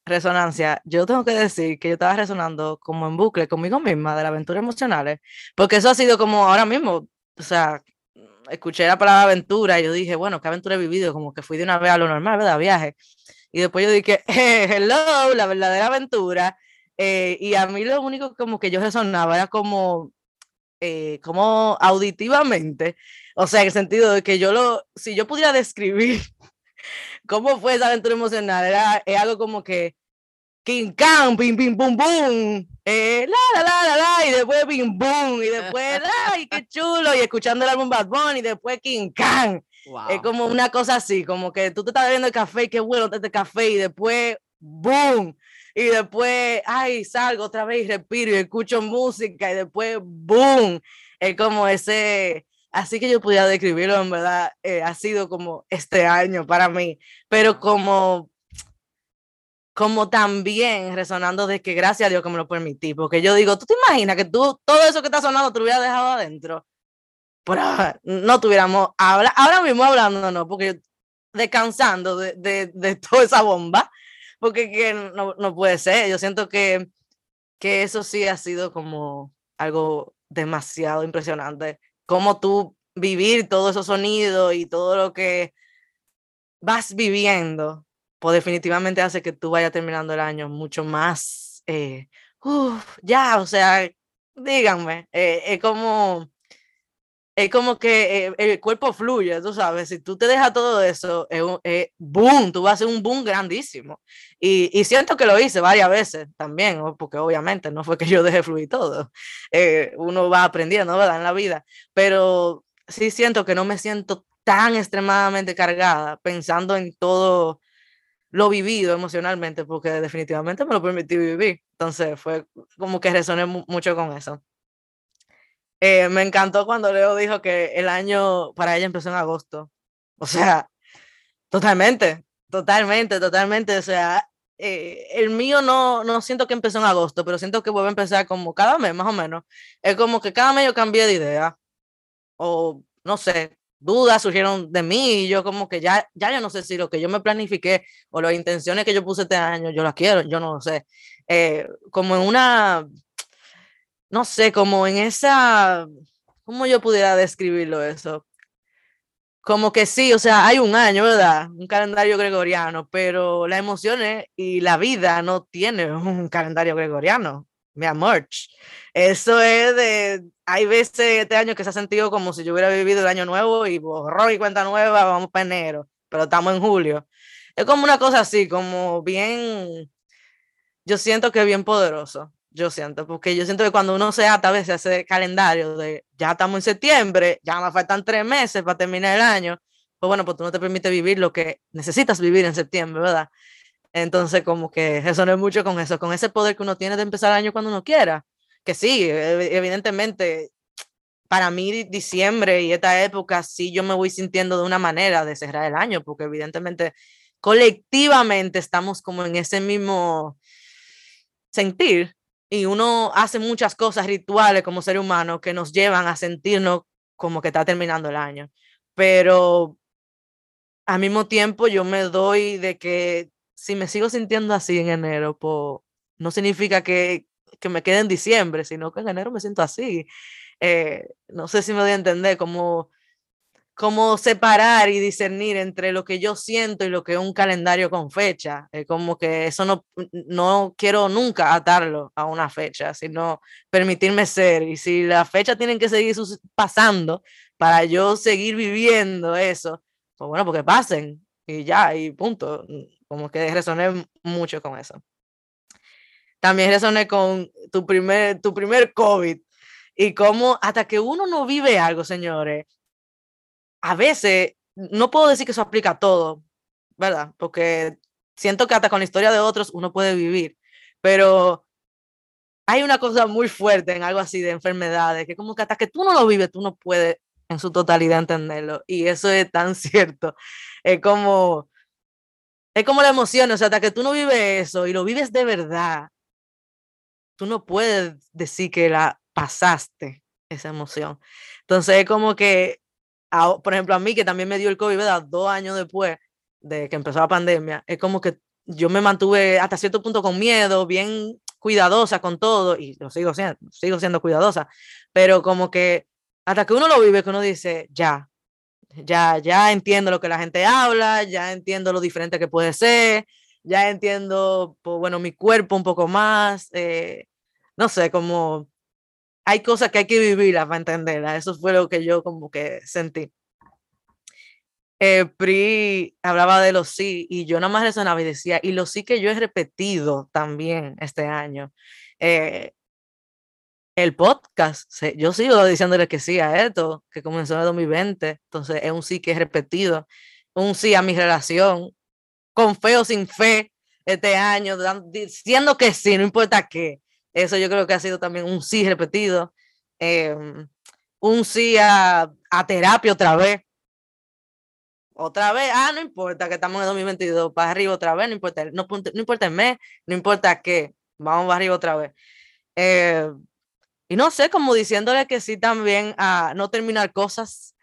resonancia, yo tengo que decir que yo estaba resonando como en bucle conmigo misma de la aventura emocionales, porque eso ha sido como ahora mismo, o sea, escuché la palabra aventura y yo dije, bueno, ¿qué aventura he vivido? Como que fui de una vez a lo normal, ¿verdad? Viaje. Y después yo dije, [LAUGHS] hello, la verdadera aventura. Eh, y a mí lo único como que yo resonaba era como, eh, como auditivamente, o sea, en el sentido de que yo lo, si yo pudiera describir [LAUGHS] cómo fue esa aventura emocional, era es algo como que King Kong, pim, pim, pum, bum, eh, la, la, la, la, la, y después pim, bum, y después, [LAUGHS] ay, qué chulo, y escuchando el álbum Bad Bunny, y después King Kong. Es como una cosa así, como que tú te estás bebiendo el café y qué bueno este café, y después, boom, y después, ay, salgo otra vez y respiro y escucho música, y después, boom. Es como ese, así que yo pudiera describirlo, en verdad, eh, ha sido como este año para mí, pero como como también resonando de que gracias a Dios que me lo permití, porque yo digo, ¿tú te imaginas que tú todo eso que está sonando te lo hubieras dejado adentro? Pero no tuviéramos, habla, ahora mismo hablando, no, porque descansando de, de, de [LAUGHS] toda esa bomba, porque que no, no, puede ser, yo siento que, que eso sí ha sido como algo demasiado impresionante, como tú vivir todos esos sonidos y todo lo que vas viviendo pues definitivamente hace que tú vayas terminando el año mucho más, eh, ya, o sea, díganme, eh, es como, es como que eh, el cuerpo fluye, tú sabes, si tú te dejas todo eso, es boom, tú vas a hacer un boom grandísimo. Y, y, siento que lo hice varias veces también, porque obviamente no fue que yo dejé fluir todo, uno va aprendiendo, ¿verdad? En la vida, pero sí siento que no me siento tan extremadamente cargada pensando en todo lo vivido emocionalmente, porque definitivamente me lo permití vivir. Entonces fue como que resoné mucho con eso. Eh, me encantó cuando Leo dijo que el año para ella empezó en agosto. O sea, totalmente, totalmente, totalmente. O sea, eh, el mío no, no siento que empezó en agosto, pero siento que vuelve a empezar como cada mes, más o menos. Es como que cada mes yo cambié de idea. O no sé, dudas surgieron de mí y yo como que ya, ya yo no sé si lo que yo me planifiqué o las intenciones que yo puse este año, yo las quiero, yo no lo sé. Eh, como en una, no sé, como en esa, ¿cómo yo pudiera describirlo eso? Como que sí, o sea, hay un año, ¿verdad? Un calendario gregoriano, pero las emociones y la vida no tiene un calendario gregoriano mi amor. Eso es de, hay veces este año que se ha sentido como si yo hubiera vivido el año nuevo y borró y cuenta nueva, vamos para enero, pero estamos en julio. Es como una cosa así, como bien, yo siento que es bien poderoso, yo siento, porque yo siento que cuando uno se ata a veces ese calendario de ya estamos en septiembre, ya me faltan tres meses para terminar el año, pues bueno, pues tú no te permite vivir lo que necesitas vivir en septiembre, ¿verdad? Entonces, como que resoné mucho con eso, con ese poder que uno tiene de empezar el año cuando uno quiera. Que sí, evidentemente, para mí diciembre y esta época, sí yo me voy sintiendo de una manera de cerrar el año, porque evidentemente colectivamente estamos como en ese mismo sentir y uno hace muchas cosas rituales como ser humano que nos llevan a sentirnos como que está terminando el año. Pero al mismo tiempo yo me doy de que si me sigo sintiendo así en enero, pues no significa que, que me quede en diciembre, sino que en enero me siento así. Eh, no sé si me doy a entender cómo, cómo separar y discernir entre lo que yo siento y lo que es un calendario con fecha. Como que eso no, no quiero nunca atarlo a una fecha, sino permitirme ser. Y si las fechas tienen que seguir pasando para yo seguir viviendo eso, pues bueno, porque pasen y ya, y punto como que resoné mucho con eso. También resoné con tu primer, tu primer COVID y cómo hasta que uno no vive algo, señores, a veces, no puedo decir que eso aplica a todo, ¿verdad? Porque siento que hasta con la historia de otros uno puede vivir, pero hay una cosa muy fuerte en algo así de enfermedades, que como que hasta que tú no lo vives, tú no puedes en su totalidad entenderlo. Y eso es tan [LAUGHS] cierto. Es como, es como la emoción, o sea, hasta que tú no vives eso y lo vives de verdad, tú no puedes decir que la pasaste, esa emoción. Entonces es como que, por ejemplo, a mí que también me dio el COVID, ¿verdad? Dos años después de que empezó la pandemia, es como que yo me mantuve hasta cierto punto con miedo, bien cuidadosa con todo, y lo sigo siendo, sigo siendo cuidadosa, pero como que hasta que uno lo vive, que uno dice, ya, ya, ya entiendo lo que la gente habla, ya entiendo lo diferente que puede ser, ya entiendo, pues, bueno, mi cuerpo un poco más, eh, no sé, como hay cosas que hay que vivirlas para entenderlas, eso fue lo que yo como que sentí. Eh, Pri hablaba de los sí y yo nada más resonaba y decía, y los sí que yo he repetido también este año. Eh, el podcast, yo sigo diciéndole que sí a esto, que comenzó en el 2020, entonces es un sí que he repetido, un sí a mi relación, con fe o sin fe, este año, diciendo que sí, no importa qué. Eso yo creo que ha sido también un sí repetido, em, un sí a, a terapia otra vez, otra vez, ah, no importa que estamos en 2022, para arriba otra vez, no importa, no, no importa el mes, no importa qué, vamos para arriba otra vez. Eh, y no sé, como diciéndole que sí también a no terminar cosas,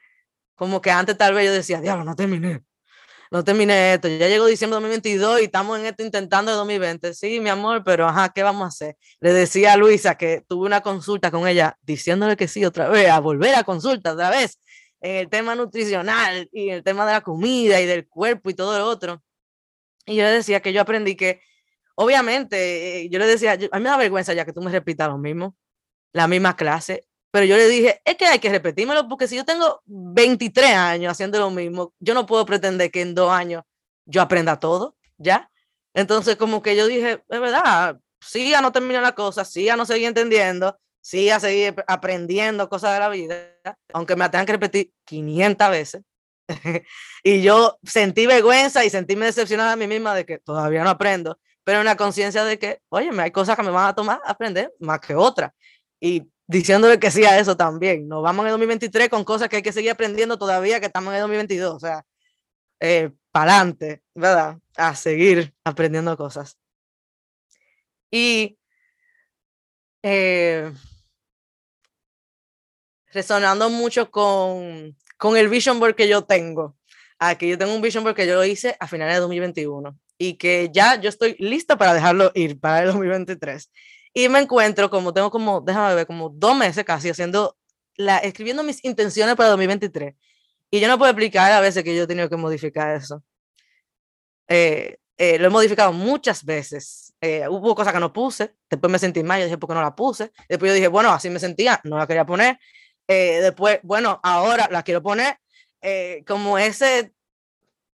como que antes tal vez yo decía, diablo, no terminé, no terminé esto, ya llegó diciembre de 2022 y estamos en esto intentando de 2020, sí, mi amor, pero ajá, ¿qué vamos a hacer? Le decía a Luisa que tuve una consulta con ella, diciéndole que sí otra vez, a volver a consulta otra vez, en el tema nutricional y el tema de la comida y del cuerpo y todo lo otro. Y yo le decía que yo aprendí que, obviamente, eh, yo le decía, a mí me da vergüenza ya que tú me repitas lo mismo, la misma clase, pero yo le dije, es que hay que repetírmelo porque si yo tengo 23 años haciendo lo mismo, yo no puedo pretender que en dos años yo aprenda todo, ¿ya? Entonces, como que yo dije, es verdad, sí, ya no terminé la cosa, sí, ya no seguí entendiendo, sí a seguir aprendiendo cosas de la vida, aunque me tengan que repetir 500 veces. [LAUGHS] y yo sentí vergüenza y sentíme decepcionada a mí misma de que todavía no aprendo, pero una conciencia de que, oye, hay cosas que me van a tomar aprender más que otras. Y diciéndole que sí a eso también. Nos vamos en el 2023 con cosas que hay que seguir aprendiendo todavía que estamos en el 2022. O sea, eh, para adelante, ¿verdad? A seguir aprendiendo cosas. Y eh, resonando mucho con, con el vision board que yo tengo. Aquí yo tengo un vision board que yo lo hice a finales de 2021 y que ya yo estoy lista para dejarlo ir para el 2023. Y me encuentro como, tengo como, déjame ver, como dos meses casi haciendo, la, escribiendo mis intenciones para 2023. Y yo no puedo explicar a veces que yo he tenido que modificar eso. Eh, eh, lo he modificado muchas veces. Eh, hubo cosas que no puse, después me sentí mal, yo dije, ¿por qué no la puse? Después yo dije, bueno, así me sentía, no la quería poner. Eh, después, bueno, ahora la quiero poner eh, como ese,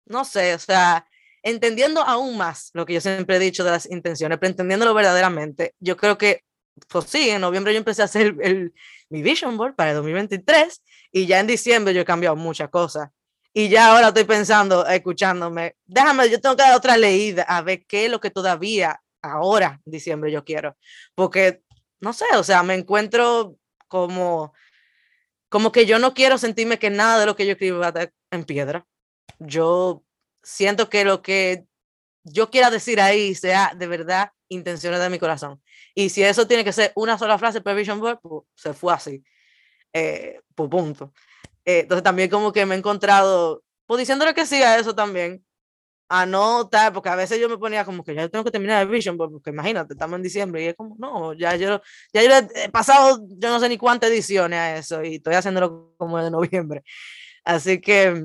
no sé, o sea, entendiendo aún más lo que yo siempre he dicho de las intenciones, pero entendiéndolo verdaderamente, yo creo que, pues sí, en noviembre yo empecé a hacer el, mi vision board para el 2023 y ya en diciembre yo he cambiado muchas cosas. Y ya ahora estoy pensando, escuchándome, déjame, yo tengo que dar otra leída a ver qué es lo que todavía ahora, en diciembre, yo quiero. Porque, no sé, o sea, me encuentro como como que yo no quiero sentirme que nada de lo que yo escribo va a estar en piedra. Yo siento que lo que yo quiera decir ahí sea de verdad intenciones de mi corazón. Y si eso tiene que ser una sola frase per Vision Board, pues se fue así. Eh, pues punto. Eh, entonces también como que me he encontrado, pues diciéndole que sí a eso también, a no tal, porque a veces yo me ponía como que ya tengo que terminar el Vision, porque imagínate, estamos en diciembre y es como, no, ya yo, ya yo he pasado, yo no sé ni cuántas ediciones a eso y estoy haciéndolo como de noviembre. Así que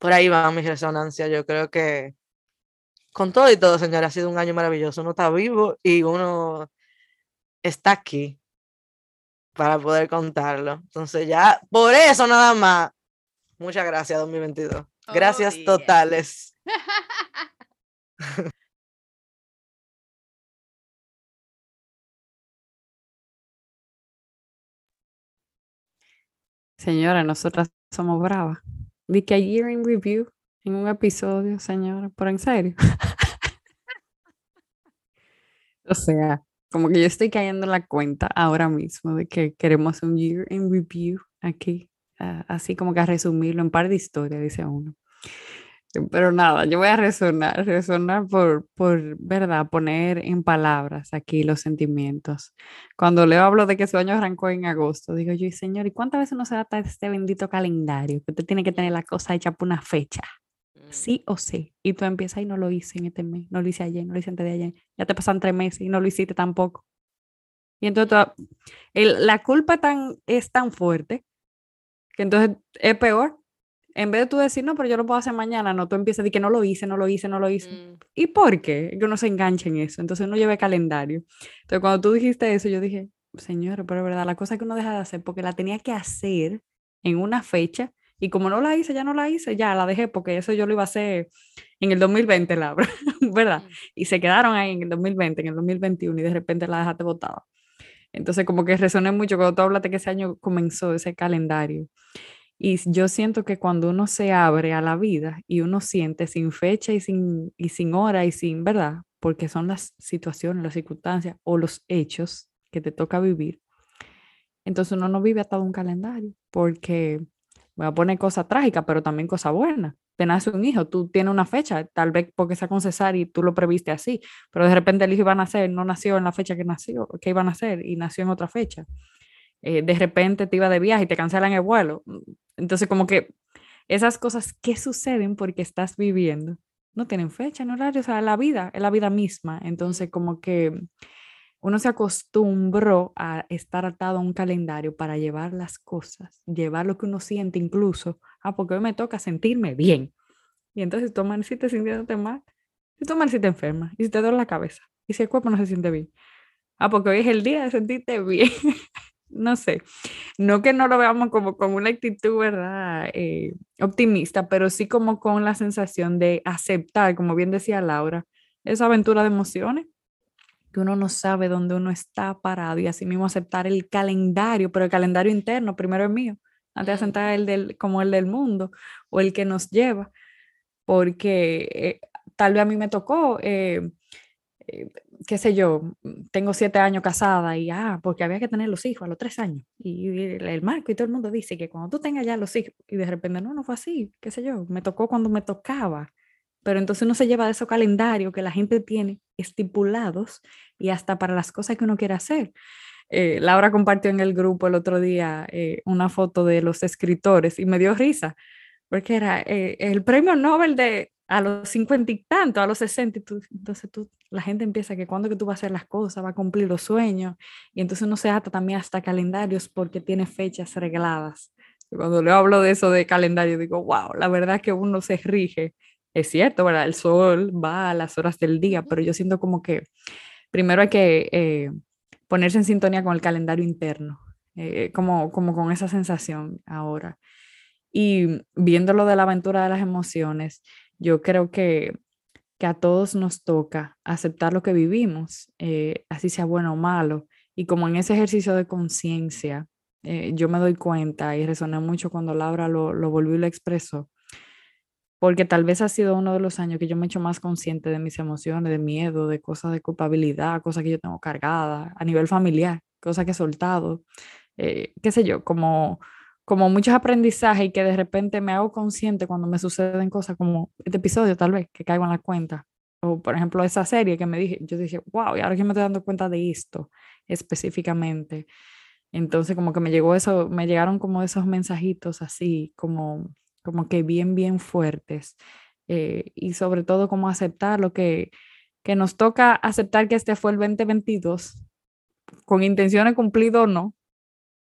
por ahí van mis resonancias. Yo creo que con todo y todo, señora, ha sido un año maravilloso. Uno está vivo y uno está aquí para poder contarlo. Entonces ya, por eso nada más, muchas gracias 2022. Gracias totales. [LAUGHS] Señora, nosotras somos bravas. Vi que ayer en review, en un episodio, señora, pero en serio. [LAUGHS] o sea, como que yo estoy cayendo en la cuenta ahora mismo de que queremos un year in review aquí, ah, así como que a resumirlo en par de historias, dice uno. Pero nada, yo voy a resonar, resonar por, por, ¿verdad? Poner en palabras aquí los sentimientos. Cuando Leo hablo de que su año arrancó en agosto, digo yo, señor, ¿y cuántas veces no se adapta este bendito calendario? Que usted tiene que tener la cosa hecha por una fecha. sí o sí. Y tú empiezas y no lo hice en este mes, no lo hice ayer, no lo hice antes de ayer. Ya te pasan tres meses y no lo hiciste tampoco. Y entonces la culpa tan, es tan fuerte que entonces es peor. En vez de tú decir, no, pero yo lo puedo hacer mañana, no, tú empiezas a decir que no lo hice, no lo hice, no lo hice. Mm. ¿Y por qué? Que uno se engancha en eso. Entonces uno lleva calendario. Entonces cuando tú dijiste eso, yo dije, señor, pero es verdad, la cosa que uno deja de hacer, porque la tenía que hacer en una fecha, y como no la hice, ya no la hice, ya la dejé, porque eso yo lo iba a hacer en el 2020, Laura, [LAUGHS] ¿verdad? Mm. Y se quedaron ahí en el 2020, en el 2021, y de repente la dejaste botada. Entonces, como que resoné mucho cuando tú hablaste que ese año comenzó ese calendario. Y yo siento que cuando uno se abre a la vida y uno siente sin fecha y sin, y sin hora y sin, ¿verdad? Porque son las situaciones, las circunstancias o los hechos que te toca vivir. Entonces uno no vive atado a un calendario porque voy a poner cosas trágicas, pero también cosas buenas. Te nace un hijo, tú tienes una fecha, tal vez porque sea con cesárea y tú lo previste así, pero de repente el hijo iba a nacer, no nació en la fecha que nació, que iba a nacer y nació en otra fecha. Eh, de repente te iba de viaje y te cancelan el vuelo. Entonces como que esas cosas que suceden porque estás viviendo no tienen fecha, no horario, o sea, la vida, es la vida misma. Entonces como que uno se acostumbró a estar atado a un calendario para llevar las cosas, llevar lo que uno siente incluso, ah, porque hoy me toca sentirme bien. Y entonces tú amaneciste sintiéndote mal, si tú amaneciste enferma, y si te duele la cabeza, y si el cuerpo no se siente bien. Ah, porque hoy es el día de sentirte bien. [LAUGHS] no sé, no que no lo veamos como con una actitud, ¿verdad? Eh, optimista, pero sí como con la sensación de aceptar, como bien decía Laura, esa aventura de emociones que uno no sabe dónde uno está parado y así mismo aceptar el calendario, pero el calendario interno primero es mío, antes de aceptar el del, como el del mundo o el que nos lleva, porque eh, tal vez a mí me tocó, eh, eh, qué sé yo, tengo siete años casada y, ah, porque había que tener los hijos a los tres años y, y el, marco y todo el mundo dice que cuando tú tengas ya los hijos y de repente no, no fue así, qué sé yo, me tocó cuando me tocaba pero entonces uno se lleva de esos calendarios que la gente tiene estipulados y hasta para las cosas que uno quiere hacer. Eh, Laura compartió en el grupo el otro día eh, una foto de los escritores y me dio risa, porque era eh, el premio Nobel de a los cincuenta y tanto, a los sesenta, y tú, entonces tú, la gente empieza que cuando que tú vas a hacer las cosas, va a cumplir los sueños, y entonces uno se ata también hasta calendarios porque tiene fechas regladas. Cuando le hablo de eso de calendario, digo, wow, la verdad es que uno se rige es cierto, ¿verdad? El sol va a las horas del día, pero yo siento como que primero hay que eh, ponerse en sintonía con el calendario interno, eh, como, como con esa sensación ahora. Y viéndolo de la aventura de las emociones, yo creo que, que a todos nos toca aceptar lo que vivimos, eh, así sea bueno o malo. Y como en ese ejercicio de conciencia, yo me doy cuenta y resoné mucho cuando Laura lo, lo volvió y lo expresó, porque tal vez ha sido uno de los años que yo me he hecho más consciente de mis emociones, de miedo, de cosas de culpabilidad, cosas que yo tengo cargadas a nivel familiar, cosas que he soltado, eh, qué sé yo, como, como muchos aprendizajes y que de repente me hago consciente cuando me suceden cosas como este episodio tal vez, que caigo en la cuenta. O por ejemplo esa serie que me dije, yo dije, wow, y ahora que me estoy dando cuenta de esto específicamente. Entonces como que me llegó eso, me llegaron como esos mensajitos así, como como que bien, bien fuertes. Eh, y sobre todo como aceptar lo que, que nos toca aceptar que este fue el 2022, con intenciones cumplidas o no,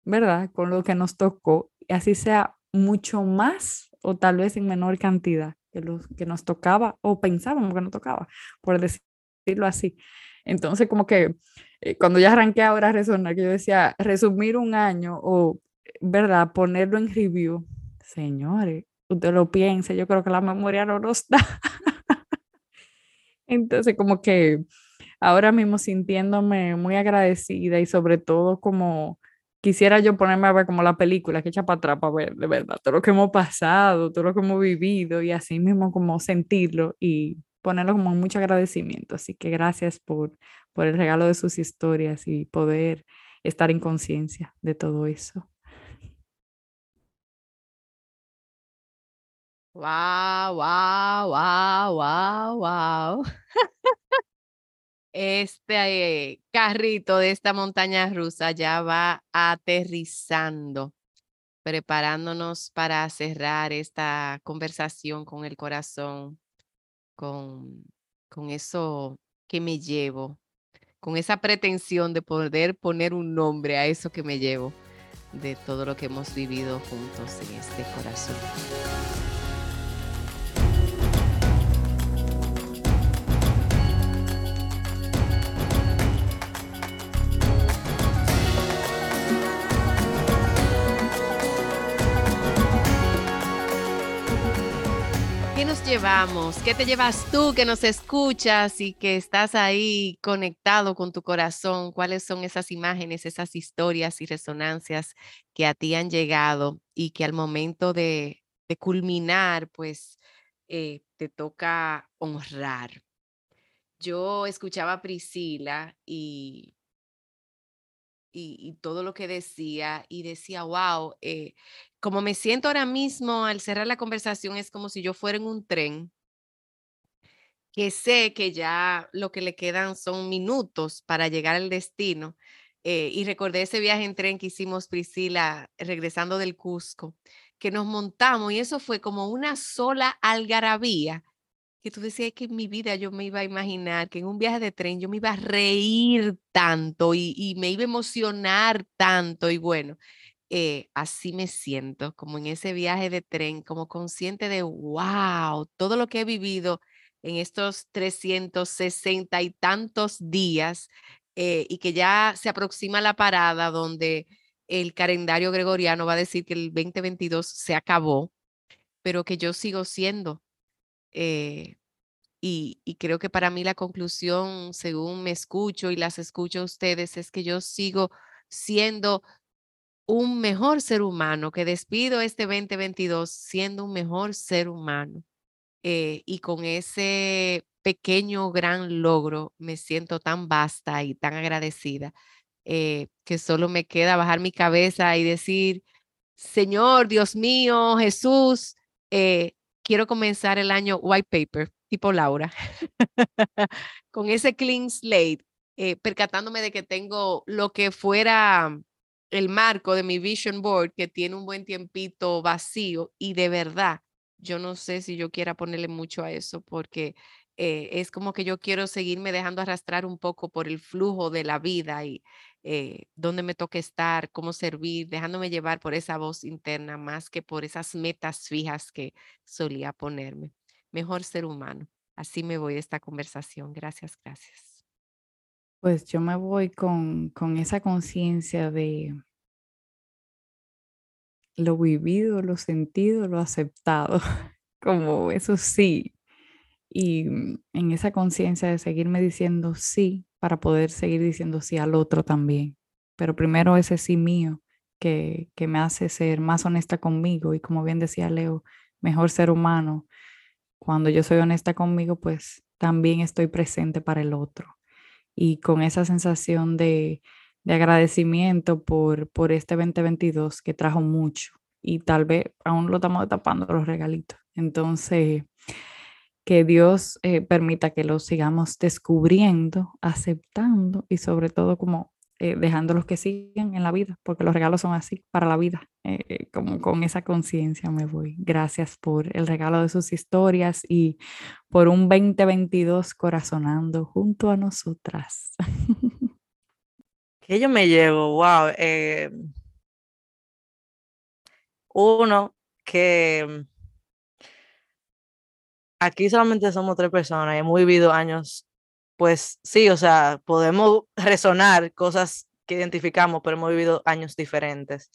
¿verdad? Con lo que nos tocó, así sea mucho más o tal vez en menor cantidad que lo que nos tocaba o pensábamos que nos tocaba, por decirlo así. Entonces, como que eh, cuando ya arranqué ahora a resonar, que yo decía, resumir un año o, ¿verdad? Ponerlo en review señores, usted lo piense, yo creo que la memoria no nos da. [LAUGHS] Entonces, como que ahora mismo sintiéndome muy agradecida y sobre todo como quisiera yo ponerme a ver como la película que echa para atrás para ver de verdad todo lo que hemos pasado, todo lo que hemos vivido y así mismo como sentirlo y ponerlo como mucho agradecimiento. Así que gracias por, por el regalo de sus historias y poder estar en conciencia de todo eso. Wow, wow, wow, wow, wow. Este carrito de esta montaña rusa ya va aterrizando preparándonos para cerrar esta conversación con el corazón, con, con eso que me llevo, con esa pretensión de poder poner un nombre a eso que me llevo de todo lo que hemos vivido juntos en este corazón. Llevamos? ¿Qué te llevas tú que nos escuchas y que estás ahí conectado con tu corazón? ¿Cuáles son esas imágenes, esas historias y resonancias que a ti han llegado y que al momento de, culminar, pues eh, te toca honrar? Yo escuchaba a Priscila y y, todo lo que decía y decía, wow, eh, como me siento ahora mismo al cerrar la conversación es como si yo fuera en un tren que sé que ya lo que le quedan son minutos para llegar al destino. Eh, y recordé ese viaje en tren que hicimos Priscila regresando del Cusco, que nos montamos y eso fue como una sola algarabía que tú decías que en mi vida yo me iba a imaginar que en un viaje de tren yo me iba a reír tanto y, me iba a emocionar tanto y bueno, eh, así me siento, como en ese viaje de tren, como consciente de, wow, todo lo que he vivido en estos 360 y tantos días eh, y que ya se aproxima la parada donde el calendario gregoriano va a decir que el 2022 se acabó, pero que yo sigo siendo eh, y, creo que para mí la conclusión, según me escucho y las escucho a ustedes, es que yo sigo siendo un mejor ser humano, que despido este 2022 siendo un mejor ser humano. Eh, y con ese pequeño, gran logro me siento tan vasta y tan agradecida eh, que solo me queda bajar mi cabeza y decir, Señor, Dios mío, Jesús, eh, quiero comenzar el año white paper, tipo Laura, [LAUGHS] con ese clean slate, eh, percatándome de que tengo lo que fuera el marco de mi vision board, que tiene un buen tiempito vacío y de verdad, yo no sé si yo quiera ponerle mucho a eso porque eh, es como que yo quiero seguirme dejando arrastrar un poco por el flujo de la vida y eh, dónde me toca estar, cómo servir, dejándome llevar por esa voz interna más que por esas metas fijas que solía ponerme. Mejor ser humano. Así me voy de esta conversación. Gracias, gracias. Pues yo me voy con, con esa conciencia de lo vivido, lo sentido, lo aceptado, [LAUGHS] como eso sí. Y en esa conciencia de seguirme diciendo sí para poder seguir diciendo sí al otro también. Pero primero ese sí mío que, que me hace ser más honesta conmigo y como bien decía Leo, mejor ser humano. Cuando yo soy honesta conmigo, pues también estoy presente para el otro. Y con esa sensación de, de agradecimiento por, por este 2022 que trajo mucho y tal vez aún lo estamos tapando los regalitos. Entonces, que Dios eh, permita que los sigamos descubriendo, aceptando y sobre todo como eh, dejándolos que sigan en la vida, porque los regalos son así para la vida. Eh, como con esa conciencia me voy. Gracias por el regalo de sus historias y por un 2022 corazonando junto a nosotras. [LAUGHS] que yo me llevo, wow. uno, que aquí solamente somos tres personas y hemos vivido años, pues sí, o sea, podemos [LAUGHS] resonar cosas que identificamos, pero hemos vivido años diferentes.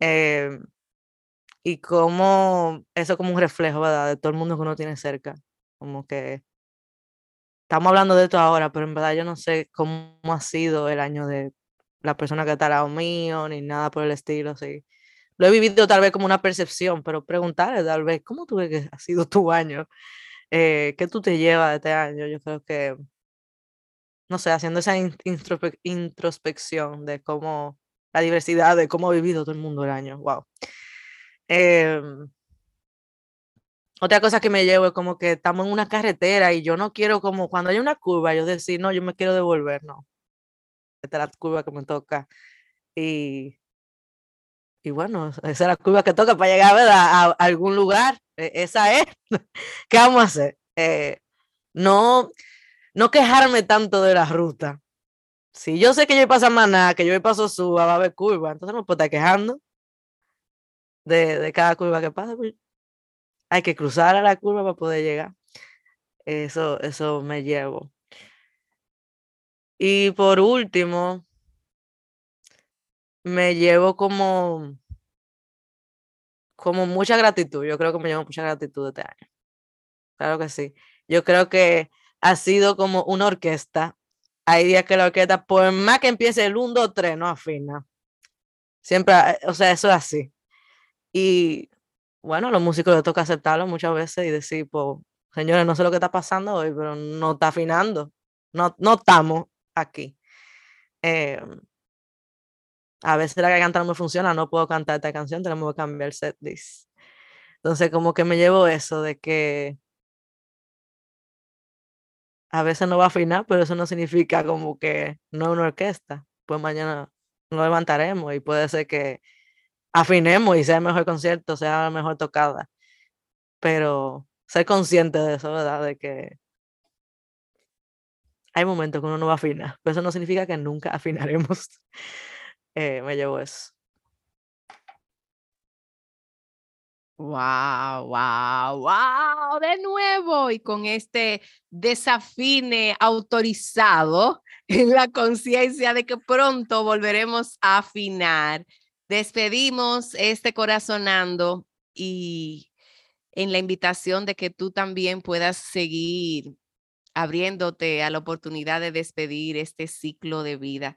Eh, y como eso como un reflejo, ¿verdad? De todo el mundo que uno tiene cerca. Como que estamos hablando de esto ahora, pero en verdad yo no sé cómo ha sido el año de la persona que está al lado mío, ni nada por el estilo, así. Lo he vivido tal vez como una percepción, pero preguntarle tal vez, ¿cómo tú ves que ha sido tu año? Eh, ¿Qué tú te llevas de este año? Yo creo que, no sé, haciendo esa introspección de cómo, la diversidad, de cómo ha vivido todo el mundo el año. Wow. Em, otra cosa que me llevo es como que estamos en una carretera y yo no quiero como cuando hay una curva, yo decir, no, yo me quiero devolver, no. Esta es la curva que me toca. Y y bueno, esa es la curva que toca para llegar a, algún lugar. E, esa es. [LAUGHS] ¿Qué vamos a hacer? Eh, no, no quejarme tanto de la ruta. Si yo sé que yo paso a Maná, que yo paso suba, va a haber curva, entonces no puedo estar quejando de, de cada curva que pasa. Pues, hay que cruzar a la curva para poder llegar. Eso, eso me llevo. Y por último, me llevo como, como mucha gratitud. Yo creo que me llevo mucha gratitud este año. Claro que sí. Yo creo que ha sido como una orquesta. Hay días que la orquesta, por más que empiece el 1, 2, 3, no afina. Siempre, eh, o sea, eso es así. Y bueno, los músicos les toca aceptarlo muchas veces y decir, pues, señores, no sé lo que está pasando hoy, pero no está afinando. No, no estamos aquí. Eh, a veces la garganta no me funciona, no puedo cantar esta canción, tenemos que cambiar el set list. Entonces, como que me llevo eso de que a veces no va a afinar, pero eso no significa como que no es una orquesta. Pues mañana nos levantaremos y puede ser que afinemos y sea el mejor concierto, sea la mejor tocada. Pero ser consciente de eso, ¿verdad? De que hay momentos que uno no va a afinar, pero eso no significa que nunca afinaremos. Eh, me llevo eso. Wow, wow, wow, de nuevo y con este desafine autorizado [LAUGHS] en la conciencia de que pronto volveremos a afinar. Despedimos este corazonando y en la invitación de que tú también puedas seguir abriéndote a la oportunidad de despedir este ciclo de vida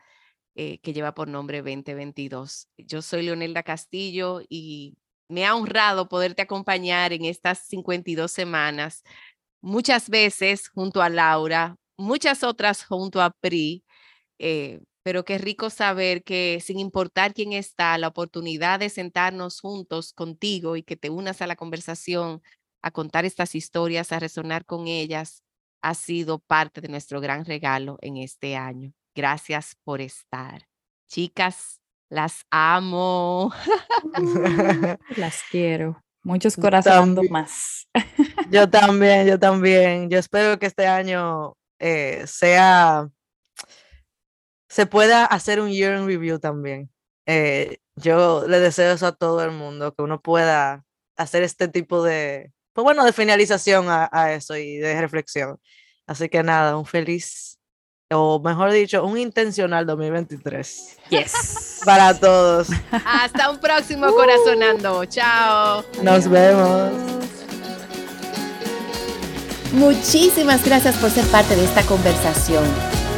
eh, que lleva por nombre 2022. Yo soy Leonelda Castillo y me ha honrado poderte acompañar en estas 52 semanas, muchas veces junto a Laura, muchas otras junto a Pri, eh, pero qué rico saber que sin importar quién está, la oportunidad de sentarnos juntos contigo y que te unas a la conversación, a contar estas historias, a resonar con ellas, ha sido parte de nuestro gran regalo en este año. Gracias por estar. Chicas, las amo. [LAUGHS] [LAUGHS] las quiero. Muchos corazones más. yo [LAUGHS] también, yo también. Yo espero que este año eh, sea, se pueda hacer un year in review también. Eh, yo le deseo eso a todo el mundo, que uno pueda hacer este tipo de, pues bueno, de finalización a, a eso y de reflexión. Así que nada, un feliz o mejor dicho, un intencional 2023. Yes. Para todos. Hasta un próximo corazonando. Chao. Nos vemos. Muchísimas gracias por ser parte de esta conversación.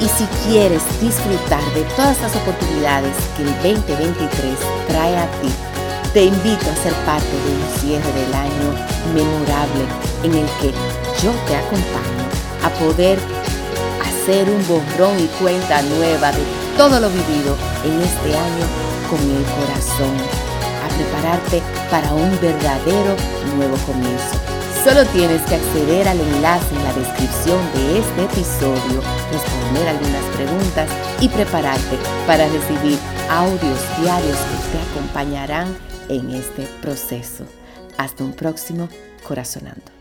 Y si quieres disfrutar de todas las oportunidades que el 2023 trae a ti, te invito a ser parte de un cierre del año memorable en el que yo te acompaño a poder un borrón y cuenta nueva de todo lo vivido en este año con el corazón, a prepararte para un verdadero nuevo comienzo. Solo tienes que acceder al enlace en la descripción de este episodio, responder algunas preguntas y prepararte para recibir audios diarios que te acompañarán en este proceso. Hasta un próximo Corazonando.